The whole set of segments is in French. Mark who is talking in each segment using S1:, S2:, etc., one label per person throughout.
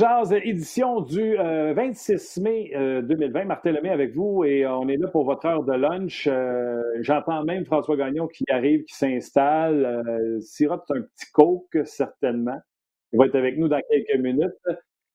S1: Jazz, édition du 26 euh, mai 2020. Euh, Martin Lemay avec vous et on est là pour votre heure de lunch. Euh, j'entends même François Gagnon qui arrive, qui s'installe. sirote un petit coke, certainement. Il va être avec nous dans quelques minutes.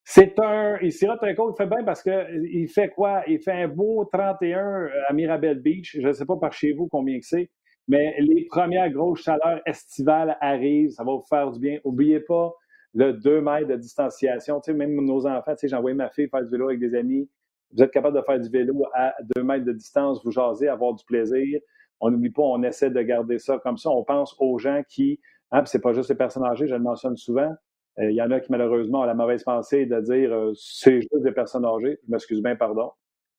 S1: C'est un. Il sirote un coke, il fait bien parce qu'il fait quoi? Il fait un beau 31 à Mirabel Beach. Je ne sais pas par chez vous combien que c'est, mais les premières grosses chaleurs estivales arrivent. Ça va vous faire du bien. N'oubliez pas le 2 mètres de distanciation. Tu sais, même nos enfants, tu sais, j'ai envoyé ma fille faire du vélo avec des amis. Vous êtes capable de faire du vélo à 2 mètres de distance, vous jasez, avoir du plaisir. On n'oublie pas, on essaie de garder ça comme ça. On pense aux gens qui, hein, c'est pas juste les personnes âgées, je le mentionne souvent. Euh, il y en a qui, malheureusement, ont la mauvaise pensée de dire euh, c'est juste des personnes âgées. Je m'excuse bien, pardon.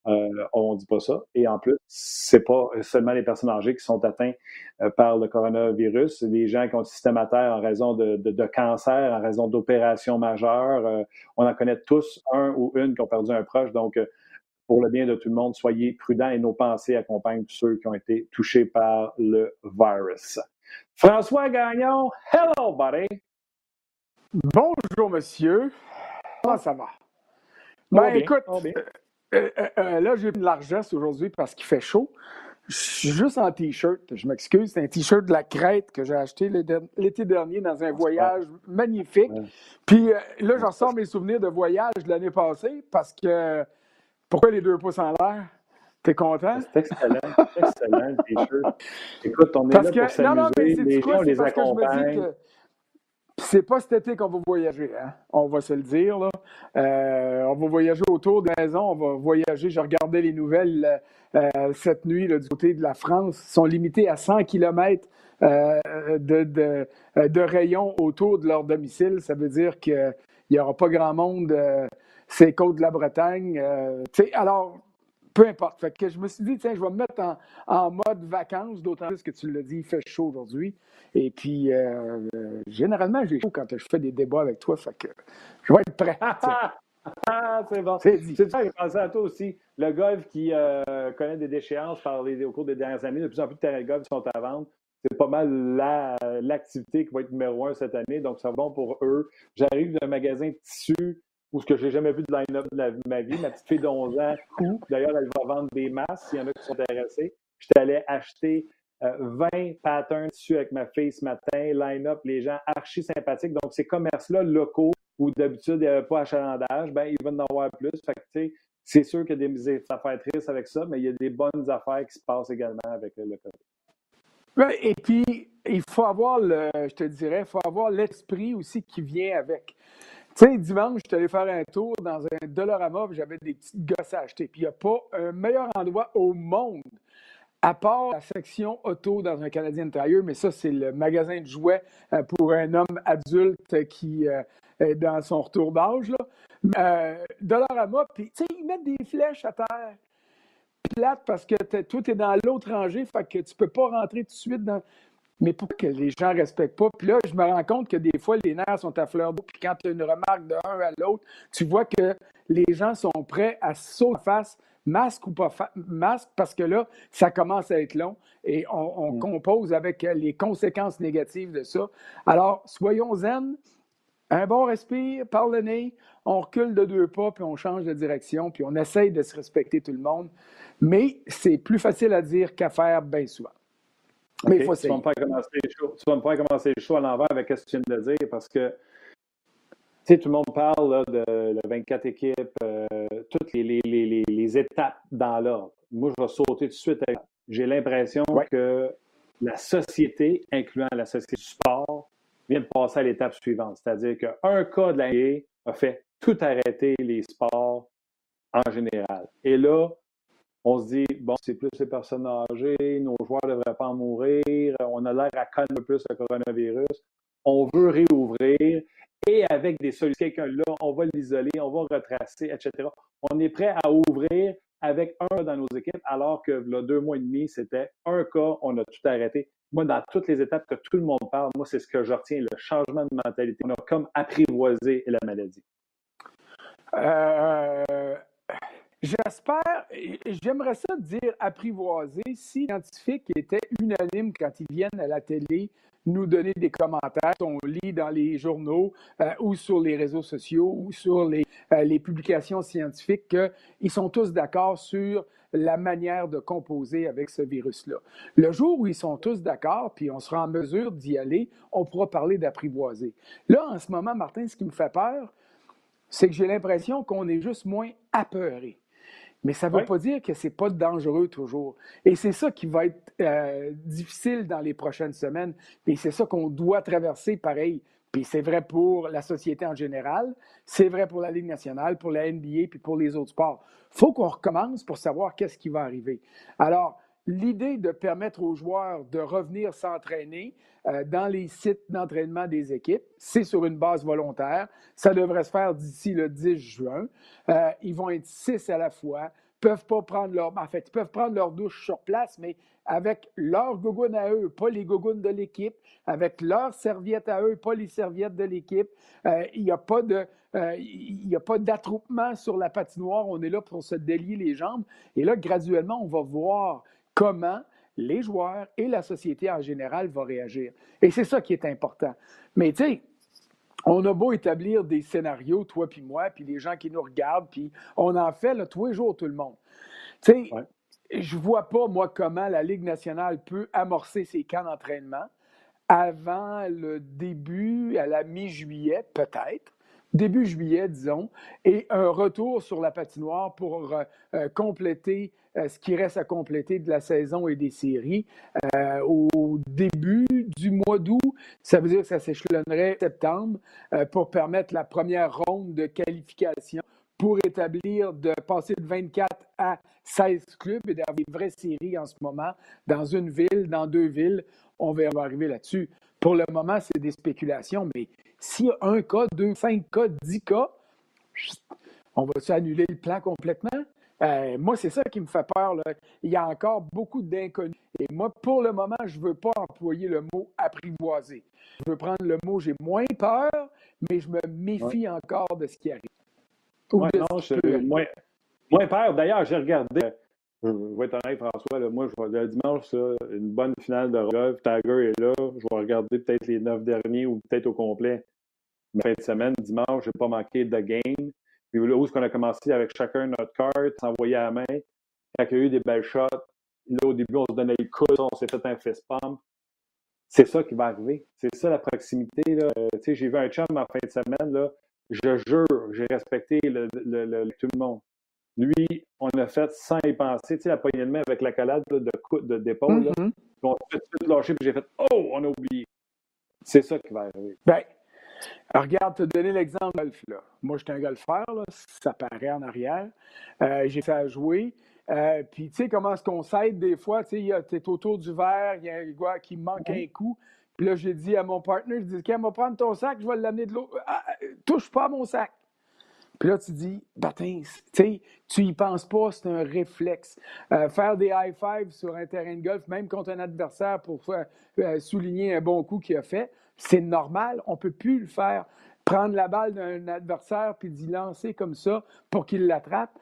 S1: Euh, on ne dit pas ça. Et en plus, c'est pas seulement les personnes âgées qui sont atteintes euh, par le coronavirus. Les gens qui ont le système à terre en raison de, de, cancer, en raison d'opérations majeures. Euh, on en connaît tous un ou une qui ont perdu un proche. Donc, pour le bien de tout le monde, soyez prudents et nos pensées accompagnent tous ceux qui ont été touchés par le virus. François Gagnon, hello, buddy.
S2: Bonjour, monsieur. Comment ça va? Ben, écoute, euh, euh, euh, là, j'ai de largesse aujourd'hui parce qu'il fait chaud. Je suis juste en T-shirt. Je m'excuse. C'est un T-shirt de la Crète que j'ai acheté l'été dernier dans un voyage magnifique. Puis là, je ressors mes souvenirs de voyage de l'année passée parce que. Pourquoi les deux pouces en l'air? T'es content?
S1: C'est excellent. Excellent, le T-shirt. Écoute, on est là pour s'amuser. Les gens, les accompagne.
S2: C'est pas cet été qu'on va voyager, hein? on va se le dire. Là. Euh, on va voyager autour de la maison, on va voyager. Je regardais les nouvelles euh, cette nuit du côté de la France. Ils sont limités à 100 km euh, de, de, rayon autour de leur domicile. Ça veut dire qu'il n'y aura pas grand monde ces côtes de la Bretagne. alors, peu importe. Fait que je me suis dit, tiens, je vais me mettre en, mode vacances, d'autant plus que tu l'as dit, il fait chaud aujourd'hui. Et puis, euh, généralement, j'ai chaud quand je fais des débats avec toi. Fait que je vais être prêt.
S1: Ah, c'est bon. C'est ça, j'ai pensé à toi aussi. Le golf qui euh, connaît des déchéances par les, au cours des dernières années, de plus en plus de terrains de golf sont à vendre. C'est pas mal l'activité qui va être numéro un cette année, donc c'est bon pour eux. J'arrive d'un magasin de tissus ou ce que j'ai jamais vu de line-up de, ma vie. Ma petite fille de 11 ans, d'ailleurs, elle va vendre des masques s'il y en a qui sont intéressés. J'étais allé acheter 20 euh, patterns dessus avec ma fille ce matin, line-up, les gens archi sympathiques. Donc, ces commerces-là locaux où d'habitude, il n'y avait pas achalandage, ben, ils vont en avoir plus. Fait c'est sûr qu'il y a des affaires tristes avec ça, mais il y a des bonnes affaires qui se passent également avec le COVID.
S2: Et puis, il faut avoir le, je te dirais, il faut avoir l'esprit aussi qui vient avec. Tu sais, dimanche, je suis allé faire un tour dans un Dollarama, j'avais des petites gosses à acheter. Puis il n'y a pas un meilleur endroit au monde, à part la section auto dans un Canadien Tire, mais ça, c'est le magasin de jouets euh, pour un homme adulte qui euh, est dans son retour d'âge. Euh, Dollarama, puis tu sais, ils mettent des flèches à terre plate parce que toi, tu es dans l'autre rangée, fait que tu peux pas rentrer tout de suite dans mais pour que les gens ne respectent pas. Puis là, je me rends compte que des fois, les nerfs sont à fleur d'eau. Puis quand tu as une remarque d'un à l'autre, tu vois que les gens sont prêts à sauter face, masque ou pas masque, parce que là, ça commence à être long et on, mm. compose avec les conséquences négatives de ça. Alors, soyons zen. Un bon respire par le nez, on recule de deux pas, puis on change de direction, puis on essaye de se respecter tout le monde. Mais c'est plus facile à dire qu'à faire bien souvent.
S1: Mais il faut tu vas, me faire commencer le show, tu vas me faire commencer le show à l'envers avec ce que tu viens de dire parce que tu sais, tout le monde parle là, de, le 24 équipes, euh, toutes les, les, les, étapes dans l'ordre. Moi, je vais sauter tout de suite. J'ai l'impression que la société, incluant la société du sport, vient de passer à l'étape suivante. C'est-à-dire qu'un cas de l'année a fait tout arrêter les sports en général. Et là, on se dit, bon, c'est plus les personnes âgées, nos joueurs ne devraient pas en mourir, on a l'air à connaître plus le coronavirus, on veut réouvrir, et avec des solutions, quelqu'un là, on va l'isoler, on va retracer, etc. On est prêt à ouvrir avec un dans nos équipes, alors que là, deux mois et demi, c'était un cas, on a tout arrêté. Moi, dans toutes les étapes que tout le monde parle, moi, c'est ce que je retiens, le changement de mentalité. On a comme apprivoisé la maladie.
S2: Euh, J'espère, j'aimerais ça dire apprivoiser si les scientifiques étaient unanimes quand ils viennent à la télé nous donner des commentaires on lit dans les journaux euh, ou sur les réseaux sociaux ou sur les, euh, les publications scientifiques qu'ils sont tous d'accord sur la manière de composer avec ce virus-là. Le jour où ils sont tous d'accord, puis on sera en mesure d'y aller, on pourra parler d'apprivoiser. Là, en ce moment, Martin, ce qui me fait peur, c'est que j'ai l'impression qu'on est juste moins apeuré. Mais ça ne veut pas dire que ce n'est pas dangereux toujours. Et c'est ça qui va être euh, difficile dans les prochaines semaines. Et c'est ça qu'on doit traverser pareil. Puis c'est vrai pour la société en général, c'est vrai pour la Ligue nationale, pour la NBA, puis pour les autres sports. Il faut qu'on recommence pour savoir qu'est-ce qui va arriver. Alors, l'idée de permettre aux joueurs de revenir s'entraîner euh, dans les sites d'entraînement des équipes, c'est sur une base volontaire. Ça devrait se faire d'ici le 10 juin. Euh, ils vont être six à la fois peuvent pas prendre leur. En fait, ils peuvent prendre leur douche sur place, mais avec leur gogoune à eux, pas les gougounes de l'équipe, avec leurs serviettes à eux, pas les serviettes de l'équipe. Euh, il n'y a pas il a pas d'attroupement sur la patinoire. On est là pour se délier les jambes. Et là, graduellement, on va voir comment les joueurs et la société en général vont réagir. Et c'est ça qui est important. Mais tu sais, on a beau établir des scénarios, toi puis moi, puis les gens qui nous regardent, puis on en fait là, tous les jours, tout le monde. Tu sais, je vois pas, moi, comment la Ligue nationale peut amorcer ses camps d'entraînement avant le début, à la mi-juillet, peut-être début juillet, disons, et un retour sur la patinoire pour euh, euh, compléter ce qui reste à compléter de la saison et des séries au début du mois d'août. Ça veut dire que ça s'échelonnerait septembre pour permettre la première ronde de qualification pour établir de passer de 24 à 16 clubs et d'avoir des vraies séries en ce moment dans une ville, dans deux villes. On va arriver là-dessus. Pour le moment, c'est des spéculations, mais s'il y a un cas, deux, cinq cas, dix cas, on va-tu annuler le plan complètement? Euh, moi, c'est ça qui me fait peur. Il y a encore beaucoup d'inconnus. Et moi, pour le moment, je ne veux pas employer le mot apprivoiser. Je veux prendre le mot j'ai moins peur, mais je me méfie encore de ce qui arrive.
S1: Oui, non, je, moins, moins peur. D'ailleurs, j'ai regardé, je vais être honnête, François, là, moi, je vois le dimanche, une bonne finale de golf. Tiger est là. Je vais regarder peut-être les neuf derniers ou peut-être au complet. Mais fin de semaine, dimanche, je n'ai pas manqué de game. Puis là où est-ce qu'on a commencé avec chacun notre carte, s'envoyer à la main. Quand il y a eu des belles shots, là, au début, on se donnait le coude, on s'est fait un fist pump. C'est ça qui va arriver. C'est ça la proximité. Là. Euh, j'ai vu un chum en fin de semaine. Là. Je jure, j'ai respecté le, tout le monde. Lui, on a fait sans y penser, tu sais, la poignée de main avec la calade de d'épaule. De, mm-hmm. On a tout lâché, puis j'ai fait Oh, on a oublié. C'est ça qui va arriver.
S2: Ben, regarde, te donner l'exemple golf. Là. Moi, j'étais un golfeur, là, ça paraît en arrière. Euh, j'ai fait à jouer. Euh, puis, tu sais, comment est-ce qu'on s'aide des fois? Tu es autour du verre, il y a un gars qui manque un coup. Puis là, j'ai dit à mon partenaire, je dis, OK, va prendre ton sac, je vais l'amener de l'eau. Ah, touche pas à mon sac. Puis là, tu dis, batin, tu tu y penses pas, c'est un réflexe. Euh, faire des high fives sur un terrain de golf, même contre un adversaire pour euh, souligner un bon coup qu'il a fait, c'est normal. On peut plus le faire. Prendre la balle d'un adversaire puis d'y lancer comme ça pour qu'il l'attrape.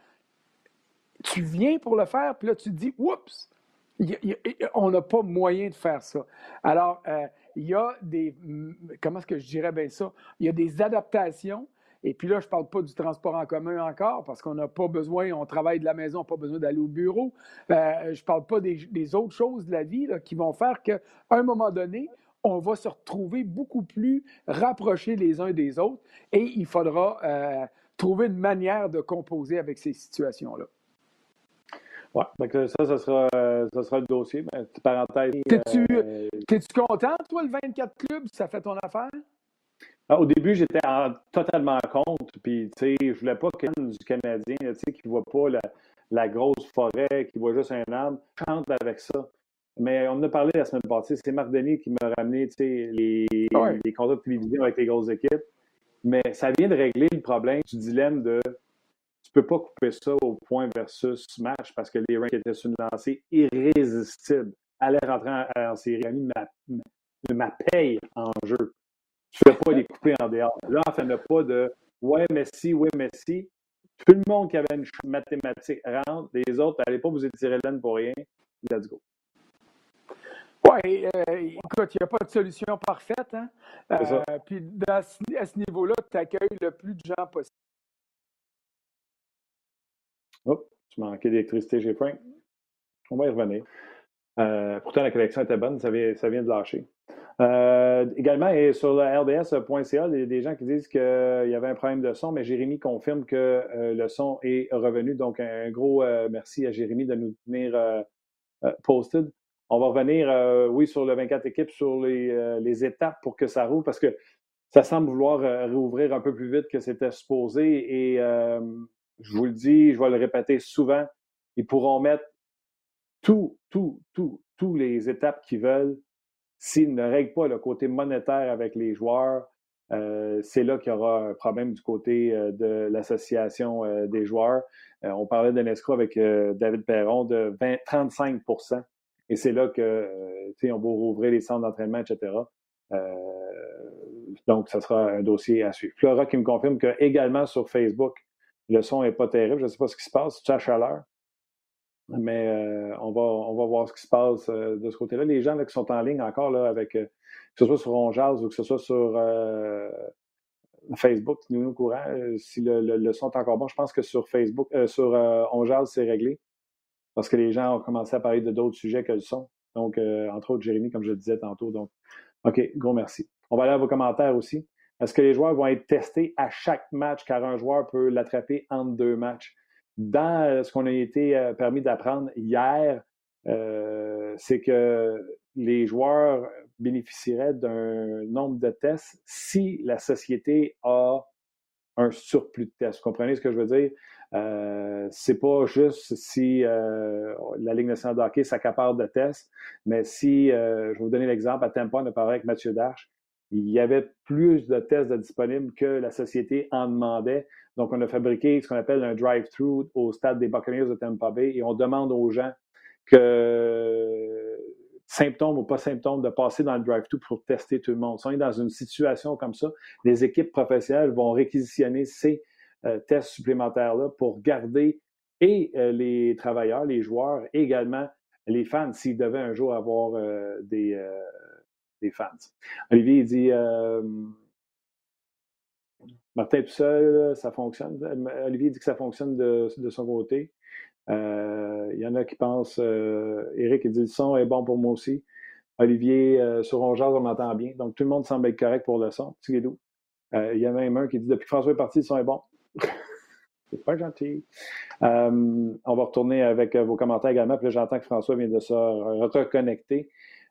S2: Tu viens pour le faire, puis là, tu te dis, oups, on n'a pas moyen de faire ça. Alors, euh, il y a des, comment est-ce que je dirais bien ça? Il y a des adaptations et puis là, je ne parle pas du transport en commun encore parce qu'on n'a pas besoin, on travaille de la maison, on n'a pas besoin d'aller au bureau. Euh, je ne parle pas des, autres choses de la vie qui vont faire qu'à un moment donné, on va se retrouver beaucoup plus rapprochés les uns des autres et il faudra euh, trouver une manière de composer avec ces situations-là.
S1: Oui, ça, ça sera, ça sera le dossier. Mais, parenthèse.
S2: T'es-tu euh, content, toi, le 24 clubs, ça fait ton affaire?
S1: Ah, au début, j'étais totalement contre. Puis, tu sais, je voulais pas que du Canadien, tu sais, qui voit pas la, grosse forêt, qui voit juste un arbre, chante avec ça. Mais on en a parlé la semaine passée. C'est Marc Denis qui m'a ramené, tu sais, les, les contrats de télévision avec les grosses équipes. Mais ça vient de régler le problème du dilemme de tu peux pas couper ça au point versus match parce que les ranks étaient sur une lancée irrésistible. Aller rentrer en, en série, ma, ma paye en jeu. Tu ne fais pas les couper en dehors. Là, on ne fait pas de Ouais, Messi, oui, Messi. Tout le monde qui avait une mathématique rentre, les autres, n'allez pas vous étirer laine pour rien. Let's go.
S2: Oui, euh, écoute, il n'y a pas de solution parfaite. Hein? Euh, puis à ce niveau-là, tu accueilles le plus de gens possible.
S1: Oh, tu manquais d'électricité chez Frank. On va y revenir. Euh, pourtant, la connexion était bonne, ça vient, ça vient de lâcher. également, et sur le RDS.ca, il y a des gens qui disent qu'il y avait un problème de son, mais Jérémy confirme que le son est revenu. Donc, un gros merci à Jérémy de nous tenir posted. On va revenir, euh, oui, sur le 24 équipes, sur euh, les, étapes pour que ça roule, parce que ça semble vouloir euh, rouvrir un peu plus vite que c'était supposé. Et je vous le dis, je vais le répéter souvent, ils pourront mettre tout, tout, tout, tous les étapes qu'ils veulent. S'ils ne règlent pas le côté monétaire avec les joueurs, c'est là qu'il y aura un problème du côté de l'association des joueurs. on parlait d'un escroc avec David Perron de 20, 35 et c'est là que, euh, tu sais, on va rouvrir les centres d'entraînement, etc. Euh, donc, ça sera un dossier à suivre. Flora qui me confirme que également sur Facebook, le son n'est pas terrible. Je ne sais pas ce qui se passe, c'est à chaleur? Mais euh, on, va, on va voir ce qui se passe de ce côté-là. Les gens qui sont en ligne encore, là, avec, que ce soit sur Onjaz ou que ce soit sur Facebook, nous nous courant, si le, son est encore bon, je pense que sur Facebook, sur Onjaz, c'est réglé parce que les gens ont commencé à parler de d'autres sujets que le son. Donc, euh, entre autres, Jérémy, comme je le disais tantôt. Donc, OK, gros merci. On va aller à vos commentaires aussi. Est-ce que les joueurs vont être testés à chaque match car un joueur peut l'attraper entre deux matchs? Dans euh, ce qu'on a été euh, permis d'apprendre hier, c'est que les joueurs bénéficieraient d'un nombre de tests si la société a un surplus de tests. Vous comprenez ce que je veux dire? Euh, c'est pas juste si euh, la Ligue nationale de hockey s'accapare de tests, mais si, euh, je vais vous donner l'exemple, à Tampa, on a parlé avec Mathieu Darche, il y avait plus de tests disponibles que la société en demandait. Donc, on a fabriqué ce qu'on appelle un drive-through au stade des Buccaneers de Tampa Bay et on demande aux gens que symptômes ou pas symptômes, de passer dans le drive-thru pour tester tout le monde. Si on est dans une situation comme ça, les équipes professionnelles vont réquisitionner ces tests supplémentaires-là pour garder et euh, les travailleurs, les joueurs, et également les fans, s'ils devaient un jour avoir euh, des, des, fans. Olivier, dit Martin tout seul, ça fonctionne? Olivier dit que ça fonctionne de, de son côté. Il y en a qui pensent, Eric, il dit le son est bon pour moi aussi. Olivier, sur Rongeard, on m'entend bien. Donc, tout le monde semble être correct pour le son. Il y a même un qui dit Depuis que François est parti, le son est bon. C'est pas gentil. Euh, on va retourner avec euh, vos commentaires également. Puis j'entends que François vient de se reconnecter.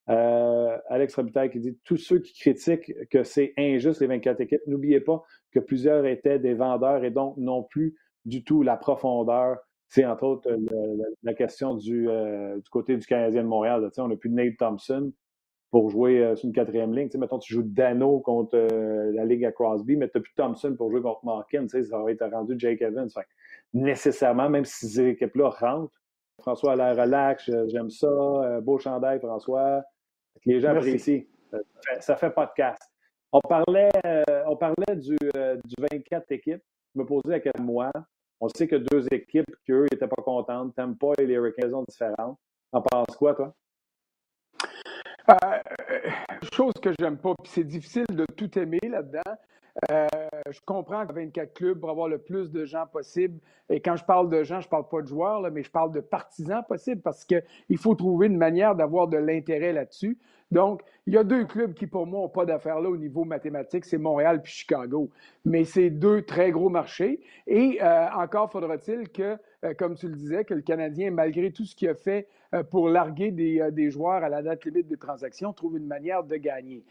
S1: Euh, Alex Robitaille qui dit Tous ceux qui critiquent que c'est injuste les 24 équipes, n'oubliez pas que plusieurs étaient des vendeurs et donc non plus du tout la profondeur. C'est entre autres la, question du, du, côté du Canadien de Montréal. on n'a plus Nate Thompson pour jouer euh, sur une quatrième ligne. Tu sais, mettons, tu joues Dano contre euh, la Ligue à Crosby, mais tu n'as plus Thompson pour jouer contre Markin. Tu sais, ça va être rendu Jake Evans. nécessairement, même si ces équipes-là rentrent, François a l'air relax, j'aime ça, euh, beau chandail, François. Les gens apprécient. Ça fait, podcast. On parlait, on parlait du, du 24 équipes. Je me posais à quel mois. On sait que deux équipes qui, eux, n'étaient pas contentes. pas et les Hurricanes différentes. En penses quoi, toi?
S2: Euh, chose que j'aime pas, puis c'est difficile de tout aimer là-dedans. Euh, je comprends que 24 clubs pour avoir le plus de gens possible. Et quand je parle de gens, je parle pas de joueurs, là, mais je parle de partisans possibles parce qu'il faut trouver une manière d'avoir de l'intérêt là-dessus. Donc, il y a deux clubs qui, pour moi, n'ont pas d'affaires là au niveau mathématique, c'est Montréal puis Chicago. Mais c'est deux très gros marchés. Et euh, encore faudra-t-il que, comme tu le disais, que le Canadien, malgré tout ce qu'il a fait pour larguer des, des, joueurs à la date limite des transactions, trouve une manière de gagner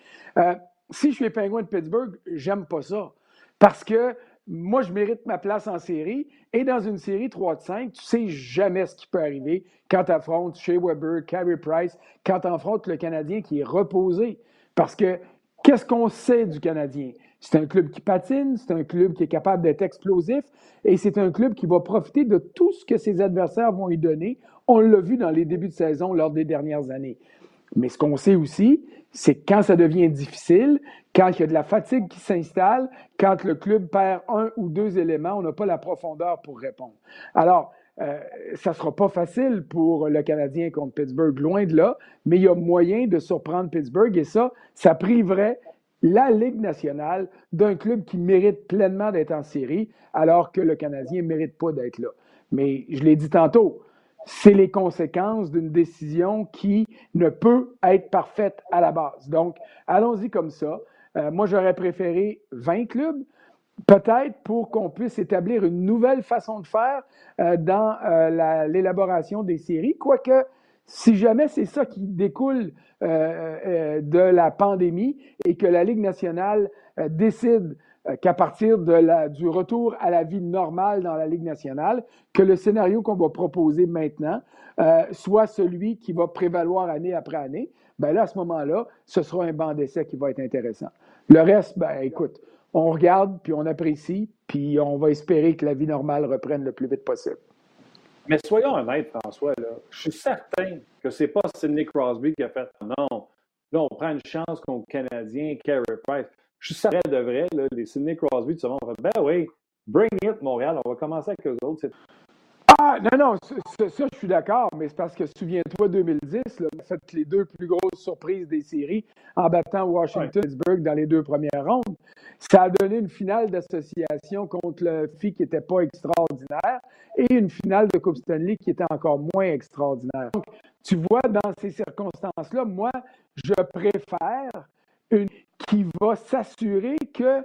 S2: si je suis les Penguins de Pittsburgh, j'aime pas ça. Parce que moi, je mérite ma place en série. Et dans une série 3 de 5, tu sais jamais ce qui peut arriver quand tu affrontes Shea Weber, Carey Price, quand tu affrontes le Canadien qui est reposé. Parce que qu'est-ce qu'on sait du Canadien? C'est un club qui patine, c'est un club qui est capable d'être explosif et c'est un club qui va profiter de tout ce que ses adversaires vont lui donner. On l'a vu dans les débuts de saison lors des dernières années. Mais ce qu'on sait aussi, c'est quand ça devient difficile, quand il y a de la fatigue qui s'installe, quand le club perd un ou deux éléments, on n'a pas la profondeur pour répondre. Alors, euh, ça ne sera pas facile pour le Canadien contre Pittsburgh, loin de là, mais il y a moyen de surprendre Pittsburgh et ça, ça priverait la Ligue nationale d'un club qui mérite pleinement d'être en série, alors que le Canadien ne mérite pas d'être là. Mais je l'ai dit tantôt, c'est les conséquences d'une décision qui ne peut être parfaite à la base. Donc, allons-y comme ça. Euh, moi, j'aurais préféré 20 clubs, peut-être pour qu'on puisse établir une nouvelle façon de faire euh, dans euh, l'élaboration des séries, quoique si jamais c'est ça qui découle de la pandémie et que la Ligue nationale décide qu'à partir du retour à la vie normale dans la Ligue nationale, que le scénario qu'on va proposer maintenant soit celui qui va prévaloir année après année, ben là, à ce moment-là, ce sera un banc d'essai qui va être intéressant. Le reste, ben écoute, on regarde, puis on apprécie, puis on va espérer que la vie normale reprenne le plus vite possible.
S1: Mais soyons honnêtes, François, là, je suis certain que c'est pas Sidney Crosby qui a fait non. Là, on prend une chance contre le Canadien, Carey Price. Je suis certain de vrai, là, les Sidney Crosby, tu vas ben oui, bring it, Montréal, on va commencer avec eux autres.
S2: Ah, non, non, ça, je suis d'accord, mais c'est parce que souviens-toi, 2010, là, on a fait les deux plus grosses surprises des séries en battant Washington et Pittsburgh dans les deux premières rondes. Ça a donné une finale d'association contre le FI qui n'était pas extraordinaire et une finale de Coupe Stanley qui était encore moins extraordinaire. Donc, tu vois, dans ces circonstances-là, moi, je préfère une qui va s'assurer que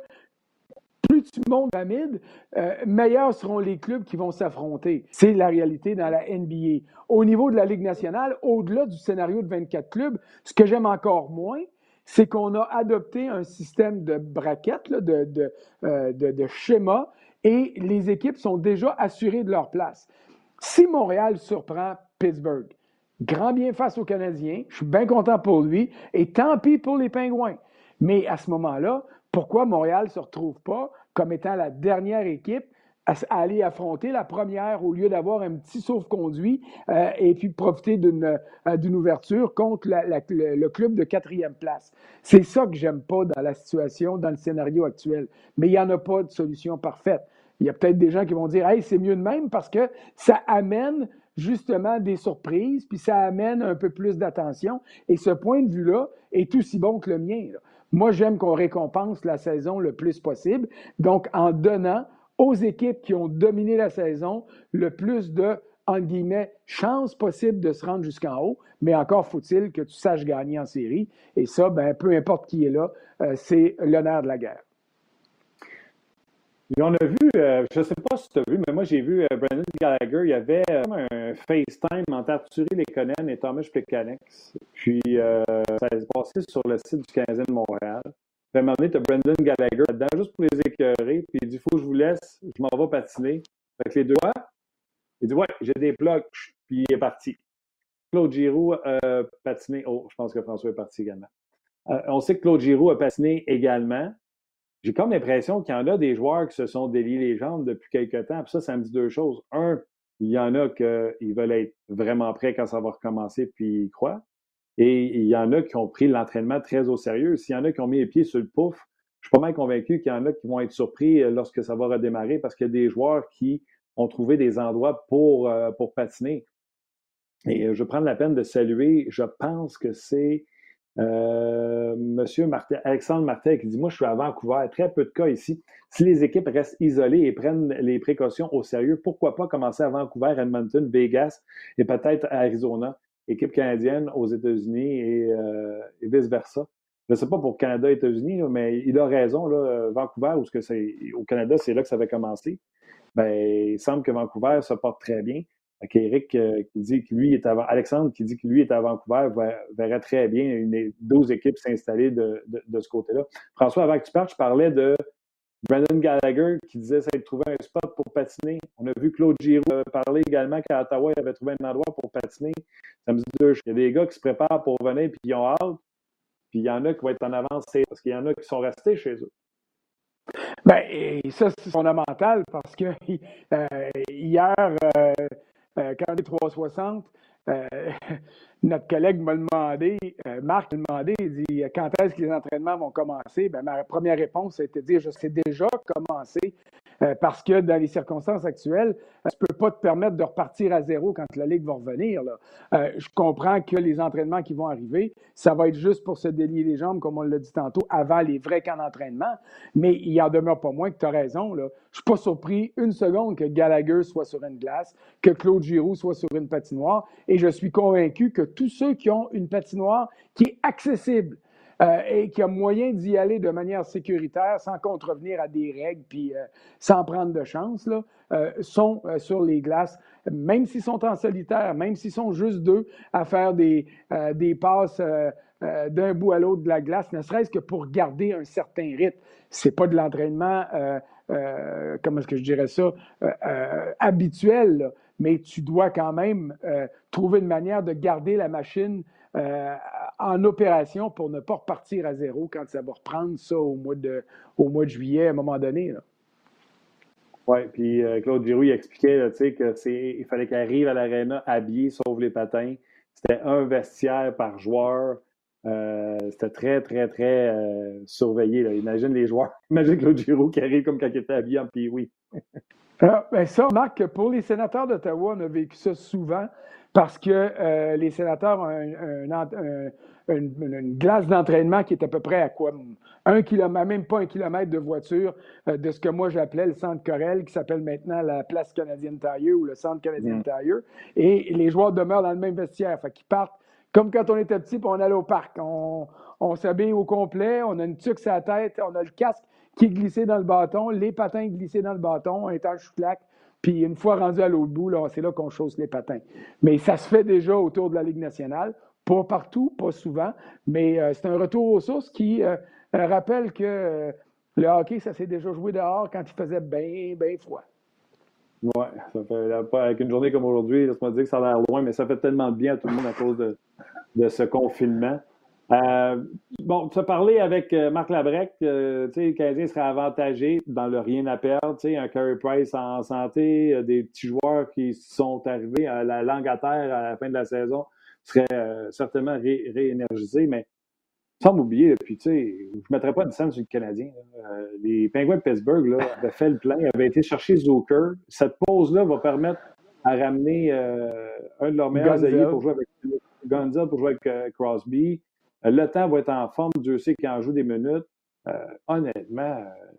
S2: plus tu montes rapide, euh, meilleurs seront les clubs qui vont s'affronter. C'est la réalité dans la NBA. Au niveau de la Ligue nationale, au-delà du scénario de 24 clubs, ce que j'aime encore moins, c'est qu'on a adopté un système de braquettes, de, euh, de, de, schéma, et les équipes sont déjà assurées de leur place. Si Montréal surprend Pittsburgh, grand bien face aux Canadiens, je suis bien content pour lui, et tant pis pour les Pingouins. Mais à ce moment-là, pourquoi Montréal ne se retrouve pas comme étant la dernière équipe à, aller affronter la première au lieu d'avoir un petit sauf-conduit euh, et puis profiter d'une euh, ouverture contre le, club de quatrième place. C'est ça que j'aime pas dans la situation, dans le scénario actuel. Mais il n'y en a pas de solution parfaite. Il y a peut-être des gens qui vont dire Hey, c'est mieux de même parce que ça amène justement des surprises, puis ça amène un peu plus d'attention. Et ce point de vue-là est aussi bon que le mien. Moi, j'aime qu'on récompense la saison le plus possible. Donc, en donnant aux équipes qui ont dominé la saison le plus de, entre guillemets, chances possibles de se rendre jusqu'en haut. Mais encore faut-il que tu saches gagner en série. Et ça, ben, peu importe qui est là, euh, c'est l'honneur de la guerre.
S1: on a vu, euh, je ne sais pas si tu as vu, mais moi j'ai vu euh, Brandon Gallagher, il y avait un FaceTime entre Arthur Lekonen et Thomas Plekanex. Puis ça s'est passé sur le site du Canadien de Montréal. Puis à Brendan Gallagher là-dedans, juste pour les écœurer. Puis il dit Faut que je vous laisse, je m'en vais patiner. Fait que les deux, il dit Ouais, j'ai des blocs. Puis il est parti. Claude Giroux a patiné. Oh, je pense que François est parti également. Euh, on sait que Claude Giroux a patiné également. J'ai comme l'impression qu'il y en a des joueurs qui se sont déliés les jambes depuis quelques temps. Puis ça, ça me dit deux choses. Un, il y en a qui veulent être vraiment prêts quand ça va recommencer, puis ils croient. Et il y en a qui ont pris l'entraînement très au sérieux. S'il y en a qui ont mis les pieds sur le pouf, je suis pas mal convaincu qu'il y en a qui vont être surpris euh, lorsque ça va redémarrer parce qu'il y a des joueurs qui ont trouvé des endroits pour, euh, pour patiner. Et euh, je prends la peine de saluer, je pense que c'est euh, Monsieur Alexandre Martel qui dit Moi, je suis à Vancouver, très peu de cas ici. Si les équipes restent isolées et prennent les précautions au sérieux, pourquoi pas commencer à Vancouver, Edmonton, Vegas et peut-être Arizona, équipe canadienne aux États-Unis et, euh, vice-versa. Je ne sais pas pour Canada et États-Unis, mais il a raison. Là, Vancouver, où que au Canada, c'est là que ça avait commencé. Ben, il semble que Vancouver se porte très bien. Eric euh, qui dit que lui est à Alexandre qui dit que lui est à Vancouver verrait très bien une 12 équipes s'installer de, de, ce côté-là. François, avant que tu partes, je parlais de Brandon Gallagher qui disait ça trouver un spot pour patiner. On a vu Claude Giroux parler également qu'à Ottawa, il avait trouvé un endroit pour patiner. Ça me dit deux Il y a des gars qui se préparent pour venir puis qui ont hâte. Puis il y en a qui vont être en avance parce qu'il y en a qui sont restés chez eux.
S2: Bien, et ça, c'est fondamental parce que euh, hier, euh, quand 360, notre collègue m'a demandé, Marc m'a demandé, il dit quand est-ce que les entraînements vont commencer? Ben, ma première réponse été de dire je sais déjà commencer euh, parce que dans les circonstances actuelles, tu ne peux pas te permettre de repartir à zéro quand la Ligue va revenir. Euh, je comprends que les entraînements qui vont arriver, ça va être juste pour se délier les jambes, comme on l'a dit tantôt, avant les vrais camps d'entraînement. Mais il en demeure pas moins que tu as raison. Là. Je ne suis pas surpris une seconde que Gallagher soit sur une glace, que Claude Giroux soit sur une patinoire. Et je suis convaincu que tous ceux qui ont une patinoire qui est accessible, euh, et qui a moyen d'y aller de manière sécuritaire sans contrevenir à des règles puis euh, sans prendre de chance, là, euh, sont sur les glaces, même s'ils sont en solitaire, même s'ils sont juste deux à faire des, des passes d'un bout à l'autre de la glace, ne serait-ce que pour garder un certain rythme. C'est pas de l'entraînement, comment est-ce que je dirais ça, habituel, mais tu dois quand même trouver une manière de garder la machine en opération pour ne pas repartir à zéro quand ça va reprendre ça au mois de, au mois de juillet à un moment donné.
S1: Oui, puis euh, Claude Giroux expliquait qu'il fallait qu'il arrive à l'aréna habillé, sauf les patins. C'était un vestiaire par joueur. Euh, c'était très, très, très euh, surveillé. Imagine les joueurs. Imagine Claude Giroux qui arrive comme quand il était habillé en oui.
S2: Ah, ben ça, Marc, pour les sénateurs d'Ottawa, on a vécu ça souvent parce que euh, les sénateurs ont une, glace d'entraînement qui est à peu près à quoi? Un kilomètre, même pas un kilomètre de voiture euh, de ce que moi j'appelais le centre Corel, qui s'appelle maintenant la place canadienne Tire ou le centre canadien mm. Tire. Et les joueurs demeurent dans le même vestiaire. Fait qu'ils partent comme quand on était petit et on allait au parc. On, s'habille au complet, on a une tuque sur la tête, on a le casque qui glissé dans le bâton, les patins glissés dans le bâton, un étage claque puis une fois rendu à l'autre bout, c'est là qu'on chausse les patins. Mais ça se fait déjà autour de la Ligue nationale. Pas partout, pas souvent, mais euh, c'est un retour aux sources qui euh, euh, rappelle que le hockey, ça s'est déjà joué dehors quand il faisait bien, bien froid.
S1: Oui, ça fait avec une journée comme aujourd'hui, laisse-moi dire que ça a l'air loin, mais ça fait tellement bien à tout le monde à cause de ce confinement. Euh, bon, tu as parlé avec euh, Marc Labrec, euh, le Canadien serait avantagé dans le rien à perdre. Un Curry Price en santé, des petits joueurs qui sont arrivés à la langue à terre à la fin de la saison seraient certainement réénergisés, mais sans m'oublier, puis tu sais, je ne mettrais pas de scène sur le Canadien. les Penguins de Pittsburgh là, avaient fait le plein, avaient été chercher Zucker. Cette pause-là va permettre à ramener un de leurs meilleurs alliés pour jouer avec Gonza, pour jouer avec Crosby. Euh, le temps va être en forme. Dieu sait qu'il en joue des minutes. Euh, honnêtement, euh,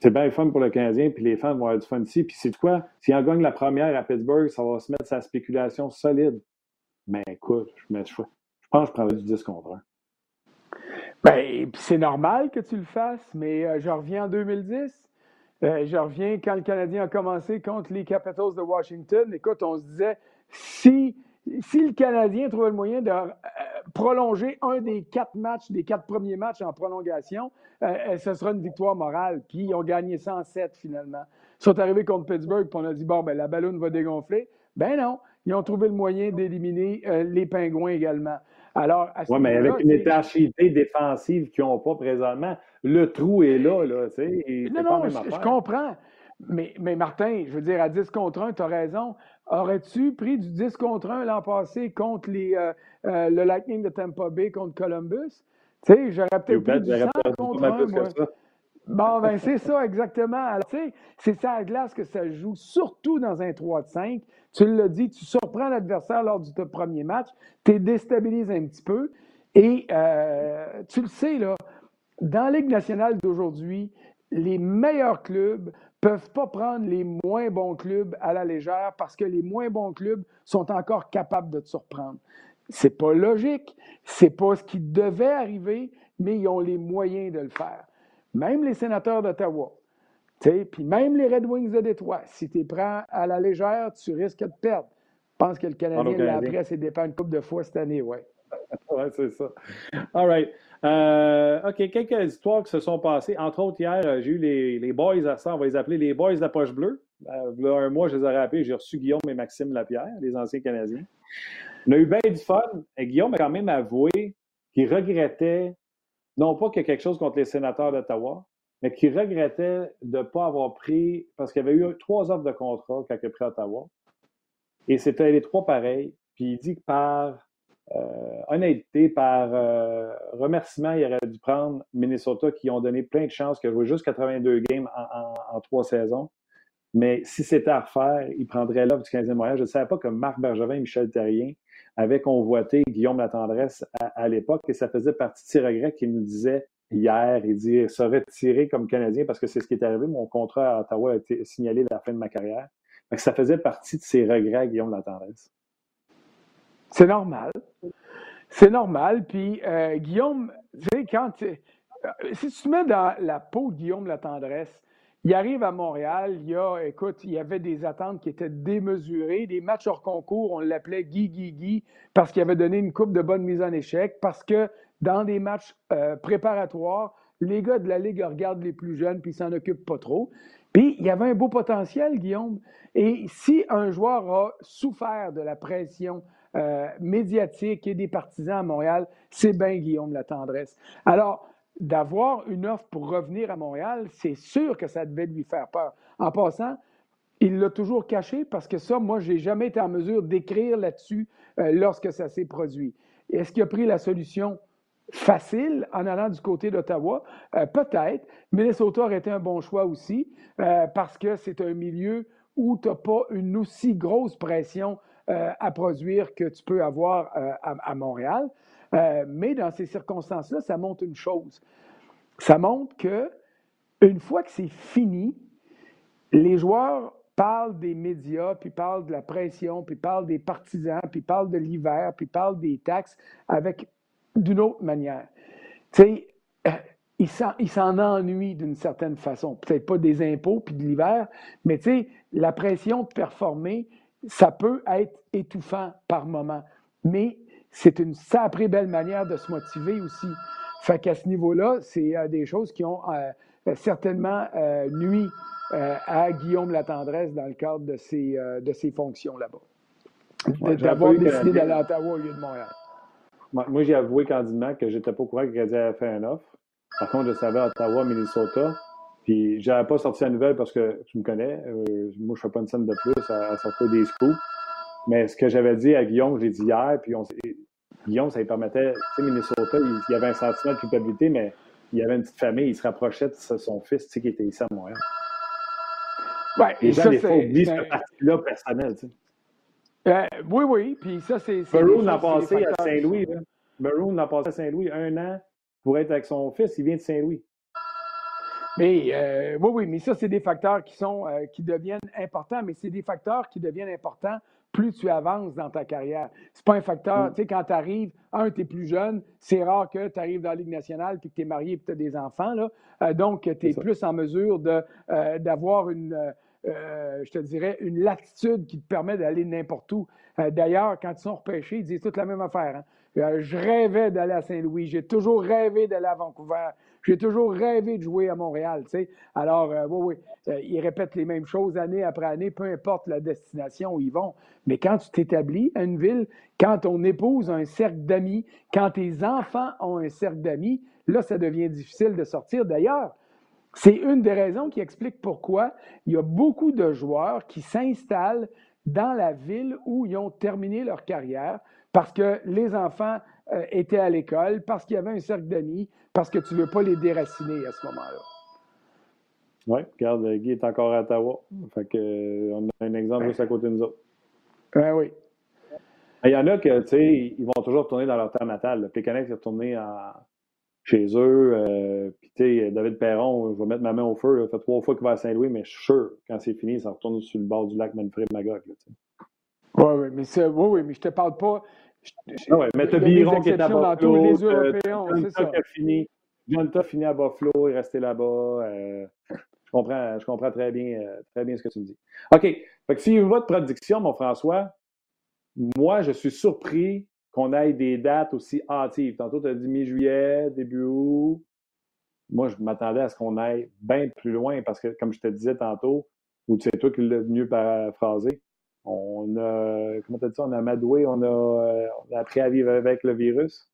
S1: c'est bien fun pour le Canadien, puis les fans vont avoir du fun ici. Puis c'est quoi? S'il en gagne la première à Pittsburgh, ça va se mettre sa spéculation solide. Mais écoute, je, je, pense que je prendrais du 10 contre 1.
S2: Bien, c'est normal que tu le fasses, mais je reviens en 2010. je reviens quand le Canadien a commencé contre les Capitals de Washington. Écoute, on se disait, si si le Canadien trouvait le moyen de euh, prolonger un des quatre matchs, des quatre premiers matchs en prolongation, euh, euh, ce sera une victoire morale. Puis ils ont gagné 107 finalement. Ils sont arrivés contre Pittsburgh, puis on a dit bon, ben, la ballonne va dégonfler. Ben non, ils ont trouvé le moyen d'éliminer les Pingouins également.
S1: Alors, oui, mais avec une étachité défensive qu'ils n'ont pas présentement, le trou est là. là
S2: non, non, je, comprends. Mais, mais, Martin, je veux dire, à 10 contre 1, tu as raison. Aurais-tu pris du 10 contre 1 l'an passé contre les, euh, euh, le Lightning de Tampa Bay contre Columbus? Tu sais, j'aurais peut-être pris du 100 contre 1, moi. Bon, ben c'est ça, exactement. tu sais, c'est ça à glace que ça joue, surtout dans un 3 de 5. Tu l'as dit, tu surprends l'adversaire lors du premier match, tu déstabilises un petit peu. Et euh, tu le sais, là, dans la Ligue nationale d'aujourd'hui, les meilleurs clubs peuvent pas prendre les moins bons clubs à la légère parce que les moins bons clubs sont encore capables de te surprendre. C'est pas logique, c'est pas ce qui devait arriver, mais ils ont les moyens de le faire. Même les sénateurs d'Ottawa, puis même les Red Wings de Détroit, si tu prends à la légère, tu risques de perdre. Je pense que le Canadien l'a appris à ses dépens une couple de fois cette année, ouais.
S1: oui, c'est ça. All right. Euh, OK, quelques histoires qui se sont passées. Entre autres, hier, euh, j'ai eu les, les, boys à ça, on va les appeler les boys de la poche bleue. Euh, un mois, je les ai rappelés, j'ai reçu Guillaume et Maxime Lapierre, les anciens Canadiens. On a eu bien du fun. Et Guillaume a quand même avoué qu'il regrettait, non pas qu'il y a quelque chose contre les sénateurs d'Ottawa, mais qu'il regrettait de ne pas avoir pris, parce qu'il y avait eu trois offres de contrat quand il a pris Ottawa. Et c'était les trois pareils. puis il dit que par honnêteté, par euh, remerciement, il aurait dû prendre Minnesota qui ont donné plein de chances, qui a joué juste 82 games en, trois saisons. Mais si c'était à refaire, il prendrait l'offre du 15e moyen. Je ne savais pas que Marc Bergevin et Michel Terrien avaient convoité Guillaume Latendresse à, à l'époque et ça faisait partie de ses regrets qu'il nous disait hier. Il dit se retirer comme Canadien parce que c'est ce qui est arrivé. Mon contrat à Ottawa a été signalé à la fin de ma carrière. ça faisait partie de ses regrets, Guillaume Latendresse.
S2: C'est normal. C'est normal. Puis, euh, Guillaume, tu sais, quand. Euh, si tu te mets dans la peau de Guillaume la tendresse, il arrive à Montréal, il y a, écoute, il y avait des attentes qui étaient démesurées, des matchs hors concours, on l'appelait Guy Guy Guy parce qu'il avait donné une coupe de bonne mise en échec, parce que dans des matchs euh, préparatoires, les gars de la Ligue regardent les plus jeunes puis ils s'en occupent pas trop. Puis il y avait un beau potentiel, Guillaume. Et si un joueur a souffert de la pression euh, médiatique et des partisans à Montréal, c'est bien Guillaume la tendresse. Alors, d'avoir une offre pour revenir à Montréal, c'est sûr que ça devait lui faire peur. En passant, il l'a toujours caché parce que ça, moi, je n'ai jamais été en mesure d'écrire là-dessus euh, lorsque ça s'est produit. Est-ce qu'il a pris la solution facile en allant du côté d'Ottawa? Euh, peut-être. Minnesota aurait été un bon choix aussi parce que c'est un milieu où tu n'as pas une aussi grosse pression à produire que tu peux avoir euh, à, Montréal. Euh, mais dans ces circonstances-là, ça montre une chose. Ça montre que une fois que c'est fini, les joueurs parlent des médias, puis parlent de la pression, puis parlent des partisans, puis parlent de l'hiver, puis parlent des taxes avec d'une autre manière. Tu sais, ils s'en ennuient d'une certaine façon. Peut-être pas des impôts puis de l'hiver, mais tu sais, la pression de performer, ça peut être étouffant par moment, mais c'est une sacrée belle manière de se motiver aussi. Fait qu'à ce niveau-là, c'est euh, des choses qui ont euh, certainement euh, nuit à Guillaume Latendresse dans le cadre de ses, de ses fonctions là-bas. D'avoir décidé d'aller à Ottawa au lieu de Montréal.
S1: Moi, j'ai avoué candidement que j'étais pas au courant que Canadien avait fait un offre. Par contre, je savais Ottawa, Minnesota. Puis j'avais pas sorti la nouvelle parce que tu me connais. Euh, moi, je fais pas une scène de plus à, sortir des scoops. Mais ce que j'avais dit à Guillaume, je l'ai dit hier, puis on, Guillaume, ça lui permettait, tu sais, Minnesota, il, y avait un sentiment de culpabilité, mais il y avait une petite famille, il se rapprochait de son fils, tu sais, qui était ici à Montréal.
S2: Ouais, Les gens, des fois,
S1: oublient cette partie-là personnelle, tu sais.
S2: Euh, oui, oui, puis ça, c'est...
S1: Maroon a passé à Saint-Louis, Maroon a passé à Saint-Louis un an pour être avec son fils, il vient de Saint-Louis.
S2: Mais euh, oui, oui, mais ça, c'est des facteurs qui sont euh, qui deviennent importants, mais c'est des facteurs qui deviennent importants plus tu avances dans ta carrière. C'est pas un facteur, mm. tu sais, quand tu arrives, un, tu es plus jeune, c'est rare que tu arrives dans la Ligue nationale puis que tu es marié et que tu as des enfants, là. Euh, donc, tu es plus en mesure d'avoir une, je te dirais, une latitude qui te permet d'aller n'importe où. D'ailleurs, quand ils sont repêchés, ils disent toute la même affaire. Hein. je rêvais d'aller à Saint-Louis, j'ai toujours rêvé d'aller à Vancouver. J'ai toujours rêvé de jouer à Montréal, tu sais. Alors, euh, oui, oui, euh, ils répètent les mêmes choses année après année, peu importe la destination où ils vont. Mais quand tu t'établis à une ville, quand ton épouse a un cercle d'amis, quand tes enfants ont un cercle d'amis, là, ça devient difficile de sortir. D'ailleurs, c'est une des raisons qui explique pourquoi il y a beaucoup de joueurs qui s'installent dans la ville où ils ont terminé leur carrière parce que les enfants euh, étaient à l'école, parce qu'il y avait un cercle d'amis, parce que tu ne veux pas les déraciner à ce moment-là.
S1: Oui, regarde, Guy est encore à Ottawa. Fait que, euh, on a un exemple juste à côté de nous autres.
S2: Ben oui.
S1: Il y en a que, tu sais, ils vont toujours retourner dans leur terre natale. Péconnec est retourné chez eux. Euh, puis, tu sais, David Perron, je vais mettre ma main au feu. Ça fait trois fois qu'il va à Saint-Louis, mais je suis sûr, quand c'est fini, ça retourne sur le bord du lac Manfred Magog.
S2: Oui, oui, mais, oui, oui, mais je te parle pas.
S1: Ah ouais, mais Biron qui est à Buffalo. Les Européens, c'est ça. Qui a fini, Jonathan a fini à Buffalo, il est resté là-bas. Euh, je, comprends, je comprends très bien, euh, très bien ce que tu me dis. OK. Fait que si votre prédiction, mon François, moi, je suis surpris qu'on ait des dates aussi hâtives. Tantôt, tu as dit mi-juillet, début août. Moi, je m'attendais à ce qu'on aille bien plus loin parce que, comme je te disais tantôt, ou c'est toi qui l'as mieux paraphrasé, on a, comment tu dit ça, on a madoué, on a, euh, on a appris à vivre avec le virus.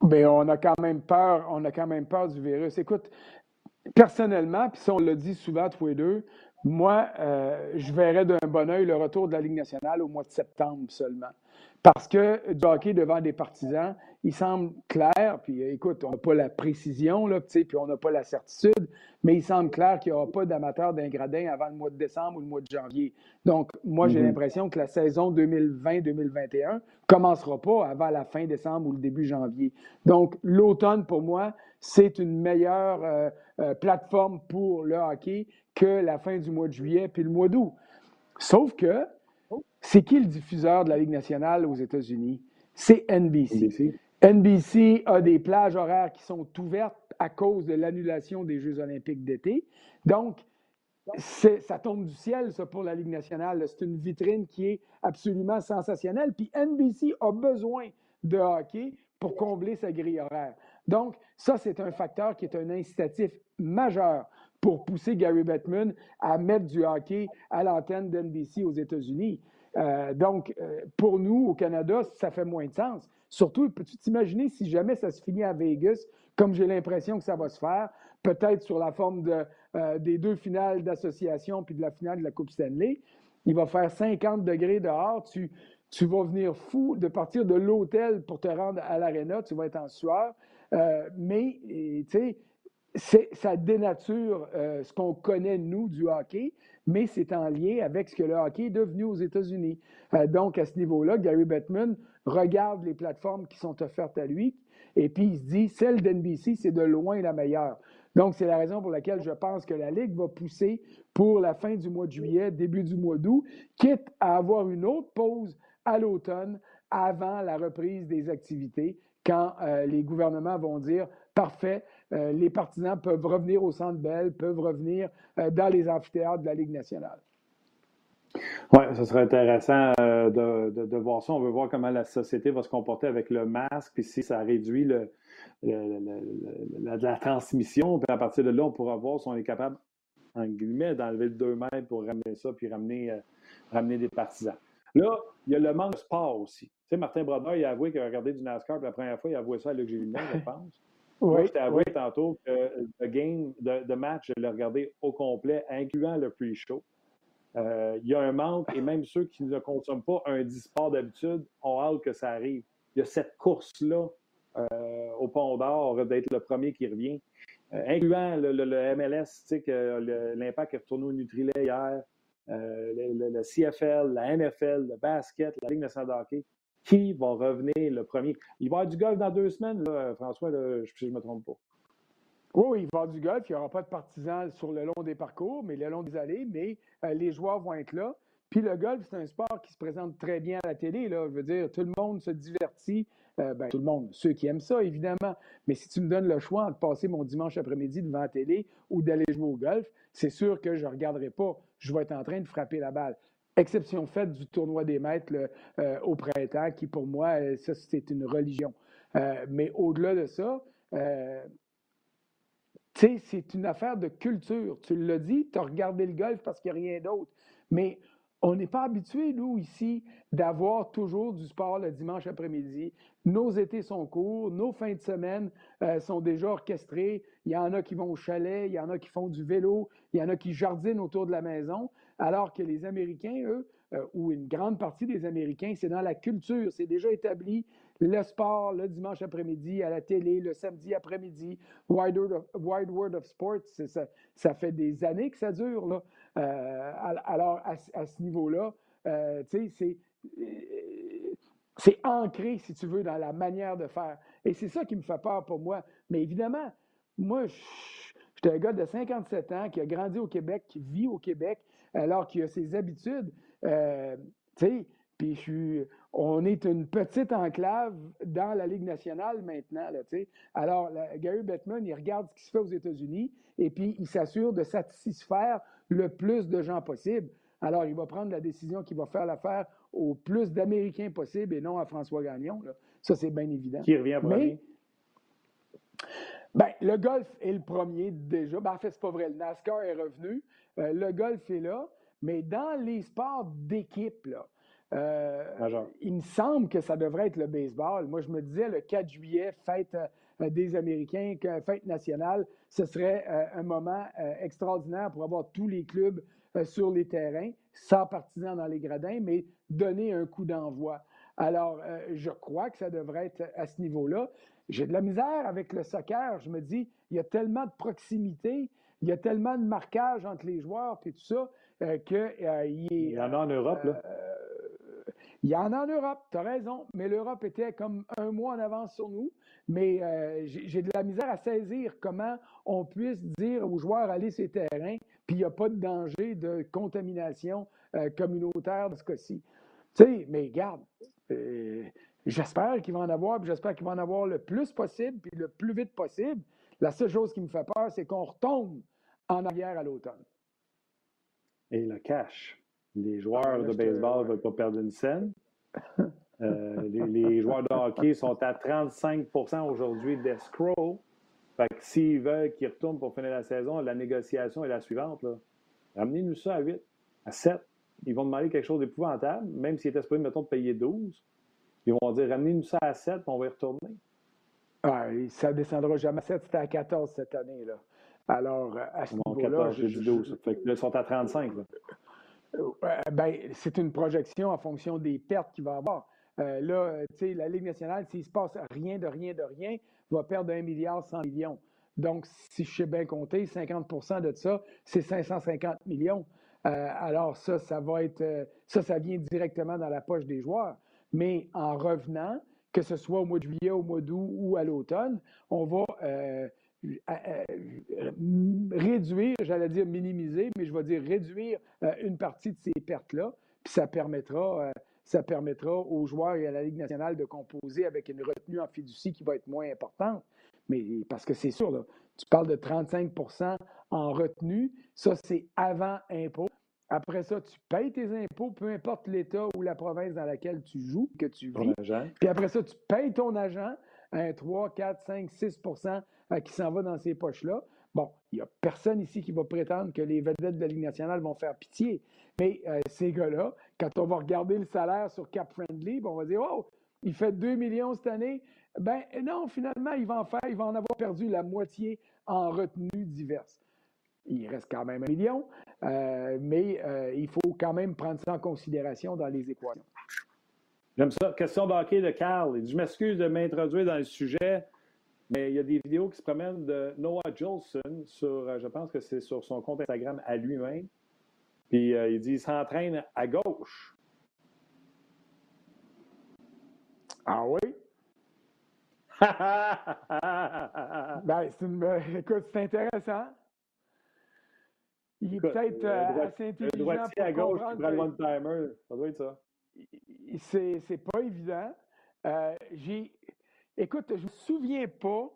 S2: Bien, on a quand même peur, on a quand même peur du virus. Écoute, personnellement, puis ça, on l'a dit souvent tous les deux, moi, euh, je verrais d'un bon oeil le retour de la Ligue nationale au mois de septembre seulement. Parce que du hockey devant des partisans, il semble clair, puis écoute, on n'a pas la précision, là, puis on n'a pas la certitude, mais il semble clair qu'il n'y aura pas d'amateurs d'ingradin avant le mois de décembre ou le mois de janvier. Donc, moi, j'ai mm-hmm. l'impression que la saison 2020-2021 commencera pas avant la fin décembre ou le début janvier. Donc, l'automne, pour moi, c'est une meilleure euh, euh, plateforme pour le hockey que la fin du mois de juillet puis le mois d'août. Sauf que, c'est qui le diffuseur de la Ligue nationale aux États-Unis? C'est NBC. NBC. a des plages horaires qui sont ouvertes à cause de l'annulation des Jeux olympiques d'été. Donc, ça tombe du ciel, ça, pour la Ligue nationale. C'est une vitrine qui est absolument sensationnelle. Puis NBC a besoin de hockey pour combler sa grille horaire. Donc, ça, c'est un facteur qui est un incitatif majeur pour pousser Gary Bettman à mettre du hockey à l'antenne d'NBC aux États-Unis. Euh, donc, euh, pour nous, au Canada, ça fait moins de sens. Surtout, peux-tu t'imaginer si jamais ça se finit à Vegas, comme j'ai l'impression que ça va se faire, peut-être sur la forme euh, des deux finales d'association puis de la finale de la Coupe Stanley, il va faire 50 degrés dehors, tu, tu vas venir fou de partir de l'hôtel pour te rendre à l'aréna, tu vas être en sueur. mais, tu sais, ça dénature euh, ce qu'on connaît, nous, du hockey, mais c'est en lien avec ce que le hockey est devenu aux États-Unis. Euh, donc, à ce niveau-là, Gary Bettman regarde les plateformes qui sont offertes à lui et puis il se dit, celle d'NBC, c'est de loin la meilleure. Donc, c'est la raison pour laquelle je pense que la Ligue va pousser pour la fin du mois de juillet, début du mois d'août, quitte à avoir une autre pause à l'automne avant la reprise des activités, quand euh, les gouvernements vont dire, parfait, euh, les partisans peuvent revenir au Centre Bell, peuvent revenir euh, dans les amphithéâtres de la Ligue nationale.
S1: Oui, ce serait intéressant euh, de, voir ça. On veut voir comment la société va se comporter avec le masque, puis si ça réduit le, la, transmission. Puis à partir de là, on pourra voir si on est capable, en guillemets, d'enlever le 2 mètres pour ramener ça, puis ramener, ramener des partisans. Là, il y a le manque de sport aussi. Tu sais, Martin Brodeur, il a avoué qu'il a regardé du NASCAR, la première fois, il a avoué ça à Luc je pense. Oui, je t'ai avoué tantôt que le game de, match, je l'ai regardé au complet, incluant le pre-show. Euh, il y a un manque, et même ceux qui ne consomment pas un disport d'habitude ont hâte que ça arrive. Il y a cette course-là euh, au Pont d'Or d'être le premier qui revient, euh, incluant le, MLS, tu sais, que l'impact est retourné au Nutrilait hier, le, le, CFL, la NFL, le basket, la Ligue nationale de hockey qui va revenir le premier? Il va y avoir du golf dans deux semaines, François, je ne me trompe pas.
S2: Oui, il va y avoir du golf. Il n'y aura pas de partisans sur le long des parcours, mais le long des allées, mais euh, les joueurs vont être là. Puis le golf, c'est un sport qui se présente très bien à la télé. Là. Je veux dire, tout le monde se divertit. Euh, ben, tout le monde, ceux qui aiment ça, évidemment. Mais si tu me donnes le choix de passer mon dimanche après-midi devant la télé ou d'aller jouer au golf, c'est sûr que je ne regarderai pas. Je vais être en train de frapper la balle. Exception faite du tournoi des maîtres euh, au printemps, qui pour moi, euh, ça, c'est une religion. Euh, mais au-delà de ça, c'est une affaire de culture. Tu l'as dit, tu as regardé le golf parce qu'il n'y a rien d'autre. Mais on n'est pas habitué, nous, ici, d'avoir toujours du sport le dimanche après-midi. Nos étés sont courts, nos fins de semaine sont déjà orchestrées. Il y en a qui vont au chalet, il y en a qui font du vélo, il y en a qui jardinent autour de la maison alors que les Américains, eux, euh, ou une grande partie des Américains, c'est dans la culture, c'est déjà établi. Le sport, le dimanche après-midi, à la télé, le samedi après-midi, Wide, World of Sports, ça, fait des années que ça dure. Là. Euh, alors, à, ce niveau-là, euh, sais, c'est ancré, si tu veux, dans la manière de faire. Et c'est ça qui me fait peur pour moi. Mais évidemment, moi, j'étais un gars de 57 ans qui a grandi au Québec, qui vit au Québec, alors qu'il a ses habitudes. Euh, tu sais, puis je suis, on est une petite enclave dans la Ligue nationale maintenant. Là, Alors, Gary Bettman, il regarde ce qui se fait aux États-Unis et puis il s'assure de satisfaire le plus de gens possible. Alors, il va prendre la décision qui va faire l'affaire au plus d'Américains possible et non à François Gagnon. Là. Ça, c'est bien évident.
S1: Qui revient premier?
S2: Ben, le golf est le premier déjà. Ben, en fait, c'est pas vrai. Le NASCAR est revenu. Euh, le golf est là. Mais dans les sports d'équipe, euh, il me semble que ça devrait être le baseball. Moi, je me disais, le 4 juillet, fête, des Américains, fête nationale, ce serait un moment extraordinaire pour avoir tous les clubs sur les terrains, sans partisans dans les gradins, mais donner un coup d'envoi. Alors, je crois que ça devrait être à ce niveau-là. J'ai de la misère avec le soccer. Je me dis, il y a tellement de proximité, il y a tellement de marquage entre les joueurs et tout ça euh, qu'il euh,
S1: il y en a en Europe, là.
S2: Euh, il y en a en Europe, tu as raison, mais l'Europe était comme un mois en avance sur nous. Mais j'ai de la misère à saisir comment on puisse dire aux joueurs aller sur les terrains, puis il n'y a pas de danger de contamination communautaire de ce cas-ci. Tu sais, mais regarde, J'espère qu'il va en avoir, puis j'espère qu'il va en avoir le plus possible, puis le plus vite possible. La seule chose qui me fait peur, c'est qu'on retombe en arrière à l'automne.
S1: Et le cash. Les joueurs de baseball ne veulent pas perdre une scène. Euh, les, joueurs de hockey sont à 35% aujourd'hui d'escrow. Fait que s'ils veulent qu'ils retournent pour finir la saison, la négociation est la suivante. Ramenez-nous ça à 8, à 7. Ils vont demander quelque chose d'épouvantable, même s'ils étaient supposés, mettons, de payer 12. Ils vont dire ramenez-nous ça à 7, puis on va y retourner.
S2: Ah, ça ne descendra jamais à 7, c'était à 14 cette année. Là. Alors, à ce niveau-là.
S1: j'ai 12. Fait que là, ils sont à 35.
S2: Euh, ben, c'est une projection en fonction des pertes qu'il va avoir. Euh, là, tu sais, la Ligue nationale, s'il ne se passe rien de rien de rien, va perdre 1 milliard 100 millions. Donc, si je sais bien compter, 50% de ça, c'est 550 millions. Euh, alors, ça, ça va être. ça, ça vient directement dans la poche des joueurs. Mais en revenant, que ce soit au mois de juillet, au mois d'août ou à l'automne, on va euh, réduire, j'allais dire minimiser, mais je vais dire réduire euh, une partie de ces pertes-là. Puis ça permettra, euh, ça permettra aux joueurs et à la Ligue nationale de composer avec une retenue en fiducie qui va être moins importante. Mais parce que c'est sûr, tu parles de 35% en retenue, ça c'est avant impôt. Après ça, tu payes tes impôts, peu importe l'État ou la province dans laquelle tu joues, que tu vis. Puis après ça, tu payes ton agent, un 3, 4, 5, 6% qui s'en va dans ces poches-là. Bon, il n'y a personne ici qui va prétendre que les vedettes de la Ligue nationale vont faire pitié. Mais euh, ces gars-là, quand on va regarder le salaire sur Cap Friendly, on va dire Oh, il fait 2 millions cette année. Ben non, finalement, il va en faire, il va en avoir perdu la moitié en retenues diverses. Il reste quand même un million. Euh, mais euh, il faut quand même prendre ça en considération dans les équations.
S1: J'aime ça. Question d'hockey de Carl. Je m'excuse de m'introduire dans le sujet, mais il y a des vidéos qui se promènent de Noah Jolson sur, euh, je pense que c'est sur son compte Instagram à lui-même. Puis il dit qu'il s'entraîne à gauche.
S2: Ah oui? ben, c'est écoute, c'est intéressant. Il est peut-être euh, assez intelligent.
S1: Droitier à gauche qui prend le one-timer, ça doit être ça.
S2: C'est pas évident. Euh, j'ai. Écoute, je me souviens pas,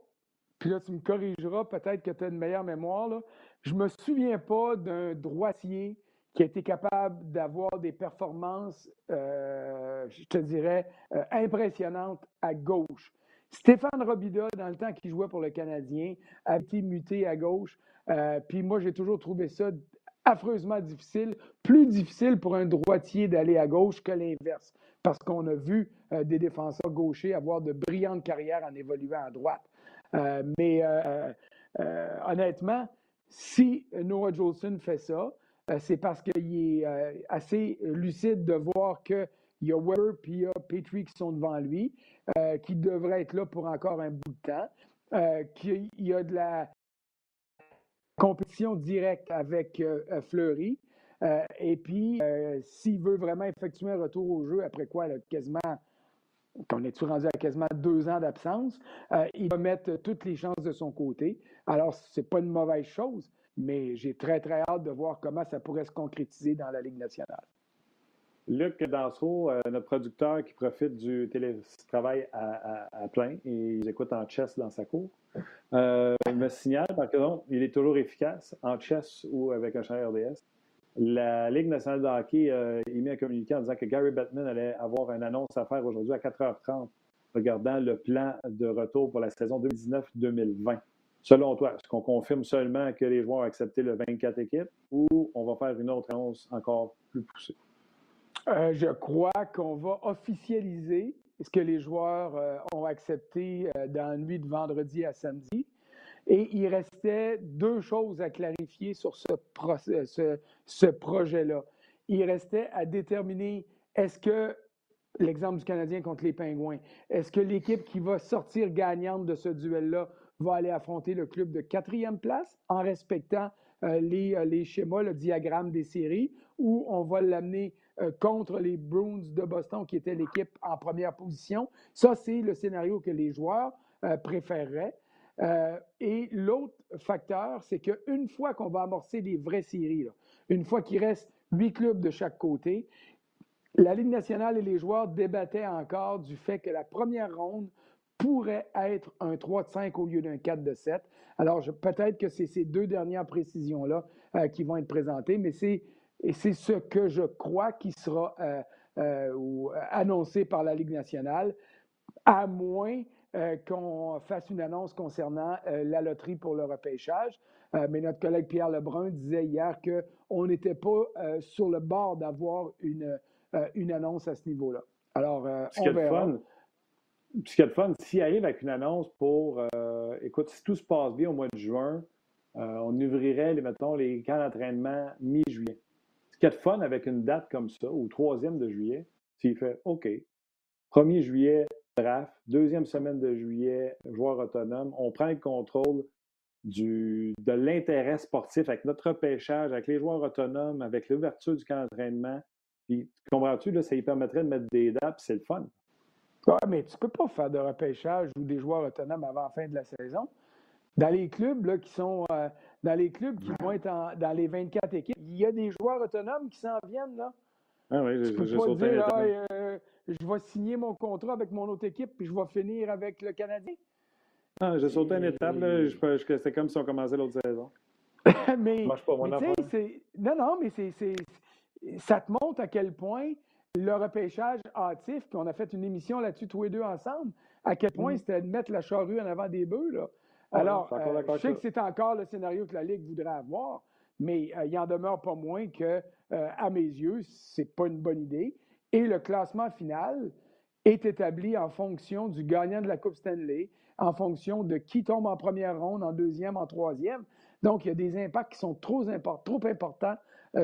S2: puis là, tu me corrigeras, peut-être que tu as une meilleure mémoire, là. Je me souviens pas d'un droitier qui a été capable d'avoir des performances, euh, je te dirais, impressionnantes à gauche. Stéphane Robida, dans le temps qu'il jouait pour le Canadien, a été muté à gauche. Euh, puis moi, j'ai toujours trouvé ça affreusement difficile, plus difficile pour un droitier d'aller à gauche que l'inverse, parce qu'on a vu euh, des défenseurs gauchers avoir de brillantes carrières en évoluant à droite. Euh, mais honnêtement, si Noah Jolson fait ça, c'est parce qu'il est assez lucide de voir qu'il y a Weber puis il y a Petrie qui sont devant lui, qui devraient être là pour encore un bout de temps, qu'il y a de la, compétition directe avec euh, euh, Fleury. Euh, et puis, s'il veut vraiment effectuer un retour au jeu, après quoi, là, quasiment, qu'on est rendu à quasiment deux ans d'absence, il va mettre toutes les chances de son côté. Alors, ce n'est pas une mauvaise chose, mais j'ai très, très hâte de voir comment ça pourrait se concrétiser dans la Ligue nationale.
S1: Luc Dansereau, notre producteur qui profite du télétravail à, à, plein, et il écoute en chess dans sa cour. Euh, il me signale, par contre, il est toujours efficace en chess ou avec un champ RDS. La Ligue nationale de hockey a émis un communiqué en disant que Gary Bettman allait avoir une annonce à faire aujourd'hui à 4h30 regardant le plan de retour pour la saison 2019-2020. Selon toi, est-ce qu'on confirme seulement que les joueurs ont accepté le 24 équipes ou on va faire une autre annonce encore plus poussée?
S2: Euh, je crois qu'on va officialiser ce que les joueurs ont accepté dans la nuit de vendredi à samedi. Et il restait deux choses à clarifier sur ce, projet-là. Il restait à déterminer est-ce que l'exemple du Canadien contre les Pingouins, est-ce que l'équipe qui va sortir gagnante de ce duel-là va aller affronter le club de quatrième place en respectant euh, les, euh, les, schémas, le diagramme des séries, ou on va l'amener euh, contre les Bruins de Boston, qui était l'équipe en première position. Ça, c'est le scénario que les joueurs préféreraient. et l'autre facteur, c'est qu'une fois qu'on va amorcer les vraies séries, une fois qu'il reste huit clubs de chaque côté, la Ligue nationale et les joueurs débattaient encore du fait que la première ronde pourrait être un 3 de 5 au lieu d'un 4 de 7. Alors, peut-être que c'est ces deux dernières précisions-là euh, qui vont être présentées, mais c'est, c'est ce que je crois qui sera euh, euh, annoncé par la Ligue nationale, à moins qu'on fasse une annonce concernant la loterie pour le repêchage. mais notre collègue Pierre Lebrun disait hier qu'on n'était pas sur le bord d'avoir une euh, une annonce à ce niveau-là. Alors, euh, on verra. Fun.
S1: Ce qui est fun, s'il arrive avec une annonce pour, euh, écoute, si tout se passe bien au mois de juin, on ouvrirait, mettons, les camps d'entraînement mi-juillet. Est fun avec une date comme ça, au 3e de juillet, s'il fait OK, 1er juillet, draft, deuxième semaine de juillet, joueur autonome, on prend le contrôle de l'intérêt sportif avec notre repêchage, avec les joueurs autonomes, avec l'ouverture du camp d'entraînement, puis, comprends-tu, là, ça lui permettrait de mettre des dates, c'est le fun.
S2: Oui, mais tu ne peux pas faire de repêchage ou des joueurs autonomes avant la fin de la saison. Dans les clubs là, qui sont euh, dans les clubs qui vont être dans les 24 équipes, il y a des joueurs autonomes qui s'en viennent là.
S1: Ah oui,
S2: tu peux pas dire ah, euh, je vais signer mon contrat avec mon autre équipe puis je vais finir avec le Canadien.
S1: Ah, j'ai sauté une étape, là. C'est comme si on commençait l'autre saison.
S2: mais, mais non, non, mais c'est ça te montre à quel point le repêchage hâtif, puis on a fait une émission là-dessus tous les deux ensemble, à quel point mm. c'était de mettre la charrue en avant des bœufs. Là. Alors, euh, je sais que c'est encore le scénario que la Ligue voudrait avoir, mais euh, il en demeure pas moins que, euh, à mes yeux, c'est pas une bonne idée. Et le classement final est établi en fonction du gagnant de la Coupe Stanley, en fonction de qui tombe en première ronde, en deuxième, en troisième. Donc, il y a des impacts qui sont trop, trop importants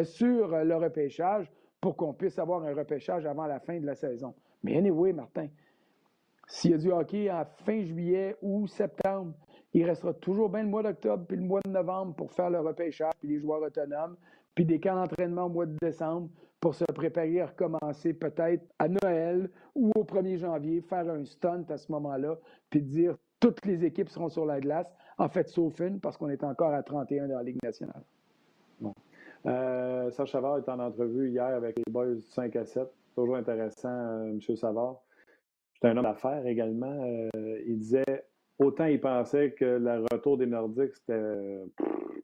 S2: sur le repêchage pour qu'on puisse avoir un repêchage avant la fin de la saison. Mais anyway, Martin, s'il y a du hockey en fin juillet ou septembre, il restera toujours bien le mois d'octobre puis le mois de novembre pour faire le repêchage puis les joueurs autonomes, puis des camps d'entraînement au mois de décembre pour se préparer à recommencer peut-être à Noël ou au 1er janvier, faire un stunt à ce moment-là, puis dire toutes les équipes seront sur la glace, en fait, sauf une, parce qu'on est encore à 31 dans la Ligue nationale.
S1: Bon. Euh, Serge Savard est en entrevue hier avec les boys 5 à 7. Toujours intéressant, euh, M. Savard. C'est un homme d'affaires également. Euh, il disait autant il pensait que le retour des Nordiques, c'était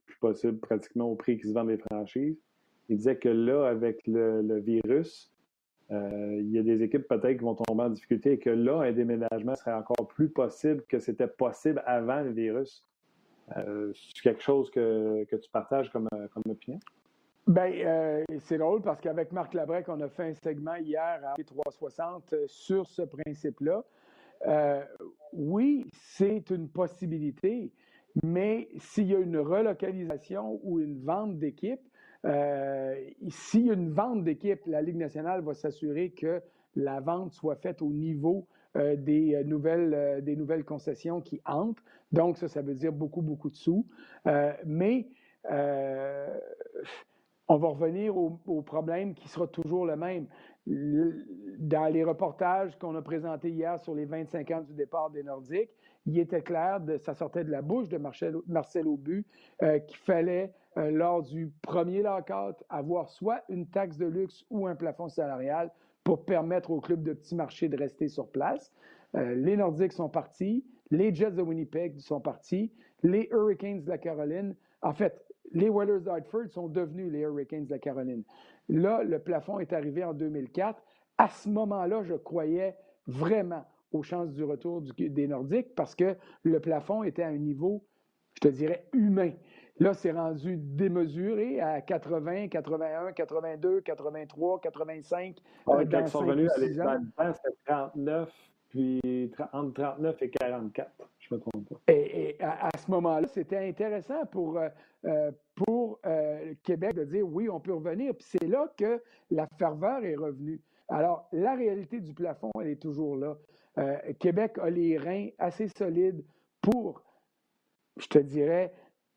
S1: plus possible pratiquement au prix qu'ils se vendent les franchises. Il disait que là, avec le, virus, il y a des équipes peut-être qui vont tomber en difficulté et que là, un déménagement serait encore plus possible que c'était possible avant le virus. c'est quelque chose que, tu partages comme, comme opinion?
S2: Bien, euh, c'est drôle parce qu'avec Marc Labrec, on a fait un segment hier à 360 euh, sur ce principe-là. Euh, oui, c'est une possibilité, mais s'il y a une relocalisation ou une vente d'équipe, s'il y a une vente d'équipe, la Ligue nationale va s'assurer que la vente soit faite au niveau des, nouvelles, des nouvelles concessions qui entrent. Donc, ça, ça veut dire beaucoup, beaucoup de sous. mais on va revenir au, problème qui sera toujours le même. Dans les reportages qu'on a présentés hier sur les 25 ans du départ des Nordiques, il était clair, de, ça sortait de la bouche de Marcel, Marcel Aubu, euh, qu'il fallait, euh, lors du premier lockout, avoir soit une taxe de luxe ou un plafond salarial pour permettre aux clubs de petits marchés de rester sur place. Euh, les Nordiques sont partis, les Jets de Winnipeg sont partis, les Hurricanes de la Caroline. En fait, les Whalers d'Hartford sont devenus les Hurricanes de la Caroline. Là, le plafond est arrivé en 2004. À ce moment-là, je croyais vraiment aux chances du retour des Nordiques parce que le plafond était à un niveau, je te dirais, humain. là, c'est rendu démesuré à 80, 81, 82, 83, 85.
S1: quand ils sont venus à l'état c'était 39, puis entre 39 et 44. Je me trompe pas.
S2: Et, à, ce moment-là, c'était intéressant pour, euh, euh, pour euh, Québec de dire oui, on peut revenir. Puis c'est là que la ferveur est revenue. Alors, la réalité du plafond, elle est toujours là. Québec a les reins assez solides pour, je te dirais,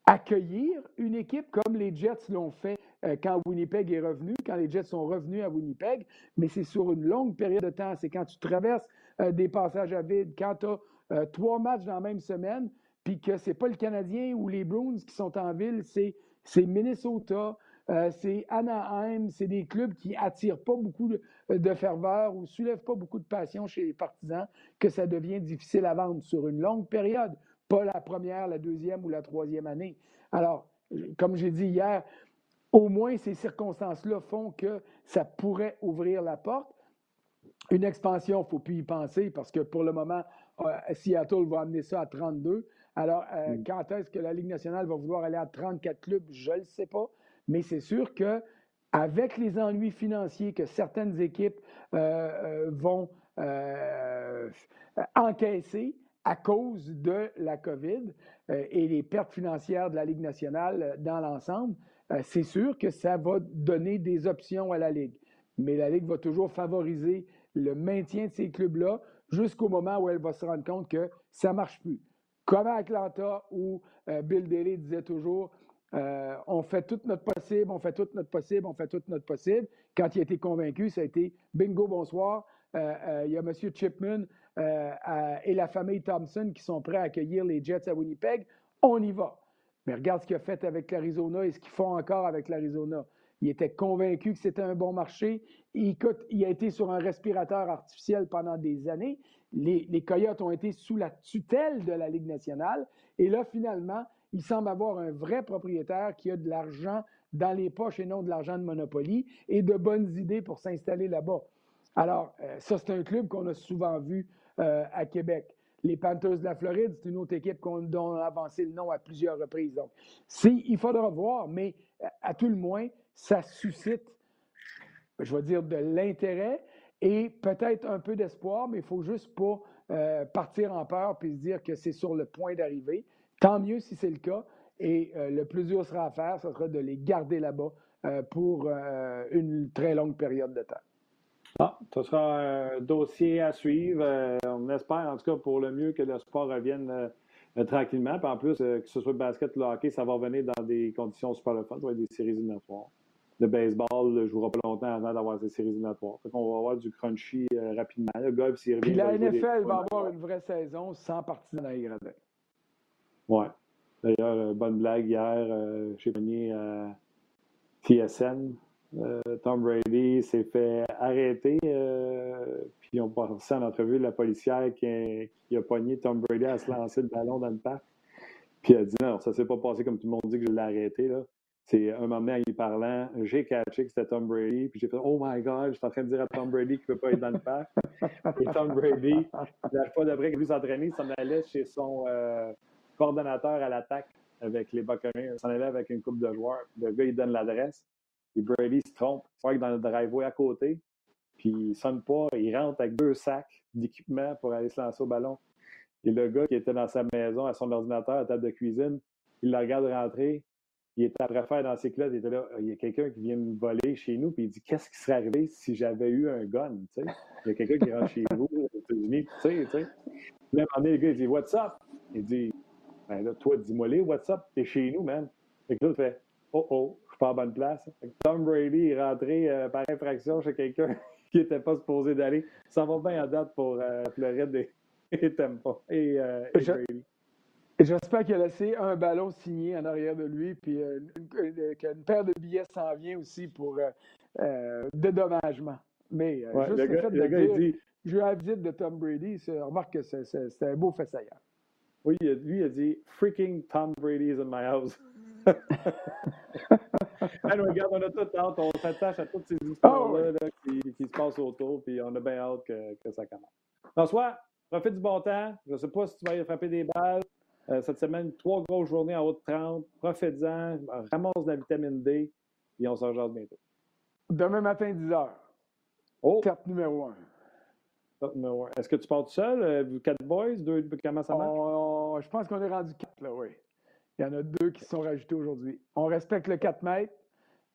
S2: accueillir une équipe comme les Jets l'ont fait quand Winnipeg est revenu, quand les Jets sont revenus à Winnipeg, mais c'est sur une longue période de temps. C'est quand tu traverses des passages à vide, quand tu as euh, trois matchs dans la même semaine, puis que ce n'est pas le Canadien ou les Bruins qui sont en ville, c'est, Minnesota, euh, c'est Anaheim, c'est des clubs qui attirent pas beaucoup de, ferveur ou soulèvent pas beaucoup de passion chez les partisans, que ça devient difficile à vendre sur une longue période, pas la première, la deuxième ou la troisième année. Alors, comme j'ai dit hier, au moins ces circonstances-là font que ça pourrait ouvrir la porte. Une expansion, il ne faut plus y penser parce que pour le moment, Seattle va amener ça à 32. Alors, euh, mm. quand est-ce que la Ligue nationale va vouloir aller à 34 clubs? Je ne le sais pas. Mais c'est sûr que avec les ennuis financiers que certaines équipes euh, euh, vont encaisser à cause de la COVID et les pertes financières de la Ligue nationale dans l'ensemble, c'est sûr que ça va donner des options à la Ligue. Mais la Ligue va toujours favoriser le maintien de ces clubs-là jusqu'au moment où elle va se rendre compte que ça ne marche plus. Comme à Atlanta, où euh, Bill Daly disait toujours euh, on fait tout notre possible, on fait tout notre possible, on fait tout notre possible. Quand il a été convaincu, ça a été bingo, bonsoir. Euh, il y a M. Chipman et la famille Thompson qui sont prêts à accueillir les Jets à Winnipeg. On y va. Mais regarde ce qu'il a fait avec l'Arizona et ce qu'ils font encore avec l'Arizona. Il était convaincu que c'était un bon marché. Il, a été sur un respirateur artificiel pendant des années. Les, Coyotes ont été sous la tutelle de la Ligue nationale. Et là, finalement, il semble avoir un vrai propriétaire qui a de l'argent dans les poches et non de l'argent de Monopoly et de bonnes idées pour s'installer là-bas. Alors, euh, ça, c'est un club qu'on a souvent vu euh, à Québec. Les Panthers de la Floride, c'est une autre équipe dont on a avancé le nom à plusieurs reprises. Donc, il faudra voir, mais à tout le moins, ça suscite, je vais dire, de l'intérêt et peut-être un peu d'espoir, mais il faut juste pas euh, partir en peur puis se dire que c'est sur le point d'arriver. Tant mieux si c'est le cas. Et euh, le plus dur sera à faire, ce sera de les garder là-bas euh, pour une très longue période de temps.
S1: Ah, ce sera un dossier à suivre. on espère, en tout cas, pour le mieux, que le sport revienne tranquillement. Puis en plus, que ce soit le basket ou le hockey, ça va revenir dans des conditions super le fun. Ça va être des séries éliminatoires le baseball ne jouera pas longtemps avant d'avoir ces séries éliminatoires. Fait qu'on va avoir du crunchy euh, rapidement. Le golf, s'il
S2: Puis la NFL va avoir une vraie saison sans partisans dans les gradins.
S1: Oui. D'ailleurs, euh, bonne blague hier, euh, j'ai venu à TSN. Tom Brady s'est fait arrêter, puis on pensait en entrevue la policière qui a, qui pogné Tom Brady à se lancer le ballon dans le parc. Puis elle a dit non, ça s'est pas passé comme tout le monde dit que je l'ai arrêté. C'est un moment en y parlant, j'ai catché que c'était Tom Brady, puis j'ai fait Oh my God, je suis en train de dire à Tom Brady qu'il ne peut pas être dans le parc. Et Tom Brady, la fois d'après qu'il a s'entraîner, il s'en allait chez son euh, coordonnateur à l'attaque avec les Buccaneers. Il s'en allait avec une coupe de joueurs. Le gars, il donne l'adresse. Et Brady se trompe. Il faut dans le driveway à côté. Puis il sonne pas. Il rentre avec deux sacs d'équipement pour aller se lancer au ballon. Et le gars qui était dans sa maison à son ordinateur à table de cuisine, il le regarde rentrer il était après faire dans ses classes, il était là, il y a quelqu'un qui vient me voler chez nous, puis il dit Qu'est-ce qui serait arrivé si j'avais eu un gun? Il y a quelqu'un qui rentre chez vous aux États-Unis, tu sais. Puis là, un moment le gars, il dit What's up? Il dit Ben là, toi, dis-moi les, what's up? T'es chez nous, man. Et que l'autre fait Oh oh, suis pas en bonne place. Tom Brady est rentré euh, par infraction chez quelqu'un qui n'était pas supposé d'aller. Ça va bien en date pour euh, Floride et, Tampa et, euh, et Brady.
S2: J'espère qu'il a laissé un ballon signé en arrière de lui, puis euh, qu'une paire de billets s'en vient aussi pour euh, euh, dédommagement. Mais juste le, fait de dire, dit, je suis à la visite de Tom Brady, remarque que c'est un beau fait ailleurs.
S1: Oui, lui, il a dit Freaking Tom Brady is in my house. Alors, regarde, on a tout hâte, on s'attache à toutes ces histoires-là ah qui, qui, se passent autour, puis on a bien hâte que, que ça commence. François, profite du bon temps. Je ne sais pas si tu vas aller frapper des balles. cette semaine, trois grosses journées en haut de 30. Profitez-en, ramasse de la vitamine D, et on se rejoint bientôt.
S2: Demain matin, 10 h.
S1: Oh!
S2: Carte numéro 1.
S1: Est-ce que tu pars tout seul? Euh, quatre boys? Deux, comment ça marche?
S2: Oh, je pense qu'on est rendu quatre, là, oui. Il y en a deux qui sont rajoutés aujourd'hui. On respecte le 4 mètres.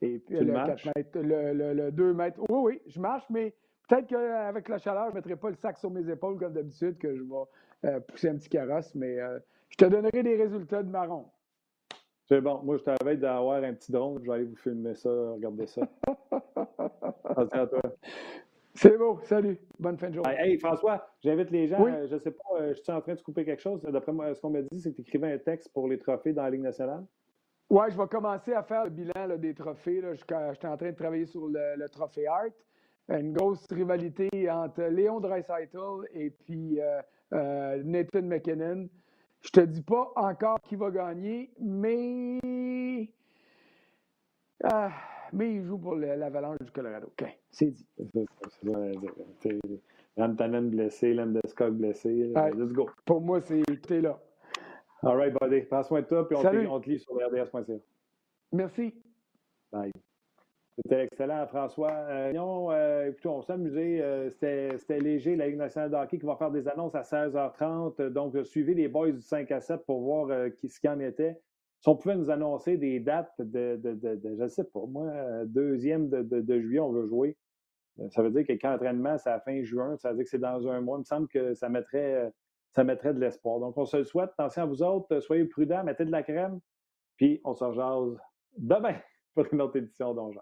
S2: Et puis le, 4 mètres, le, 2 mètres. Oui, oui, je marche, mais peut-être qu'avec la chaleur, je ne mettrai pas le sac sur mes épaules comme d'habitude, que je vais euh, pousser un petit carrosse, mais euh, je te donnerai des résultats de marron.
S1: C'est bon. Moi, je t'avais d'avoir un petit drone. Je vais aller vous filmer ça, regarder ça. Merci à toi.
S2: C'est beau. Salut. Bonne fin de journée.
S1: Hey, François, j'invite les gens. Euh, je ne sais pas, euh, je suis en train de couper quelque chose. D'après moi, ce qu'on m'a dit, c'est que tu écrivais un texte pour les trophées dans la Ligue nationale.
S2: Oui, je vais commencer à faire le bilan des trophées. Suis en train de travailler sur le, trophée Art. Une grosse rivalité entre Léon Dreisaitl et puis euh, Nathan McKinnon. Je te dis pas encore qui va gagner, mais. Ah, mais il joue pour l'Avalanche du Colorado. OK, c'est dit.
S1: Rantanen blessé, Landeskog blessé. Let's go.
S2: Pour moi, c'est es là.
S1: All right, buddy. Prends soin de toi, puis on, te, lit sur rds.ca.
S2: Merci.
S1: Bye. C'était excellent, François. Euh, euh, écoutez, on s'est amusé. Euh, c'était léger, la Ligue nationale de hockey qui va faire des annonces à 16h30. Donc, suivez les boys du 5 à 7 pour voir ce qu'il en était. Si on pouvait nous annoncer des dates de, je ne sais pas, moi, deuxième de, juillet, on veut jouer. Ça veut dire que quand l'entraînement, c'est à fin juin, ça veut dire que c'est dans un mois. Il me semble que ça mettrait, ça mettrait de l'espoir. Donc, on se le souhaite. Attention à vous autres. Soyez prudents, mettez de la crème. Puis, on se rejase demain pour une autre édition d'Ongeant.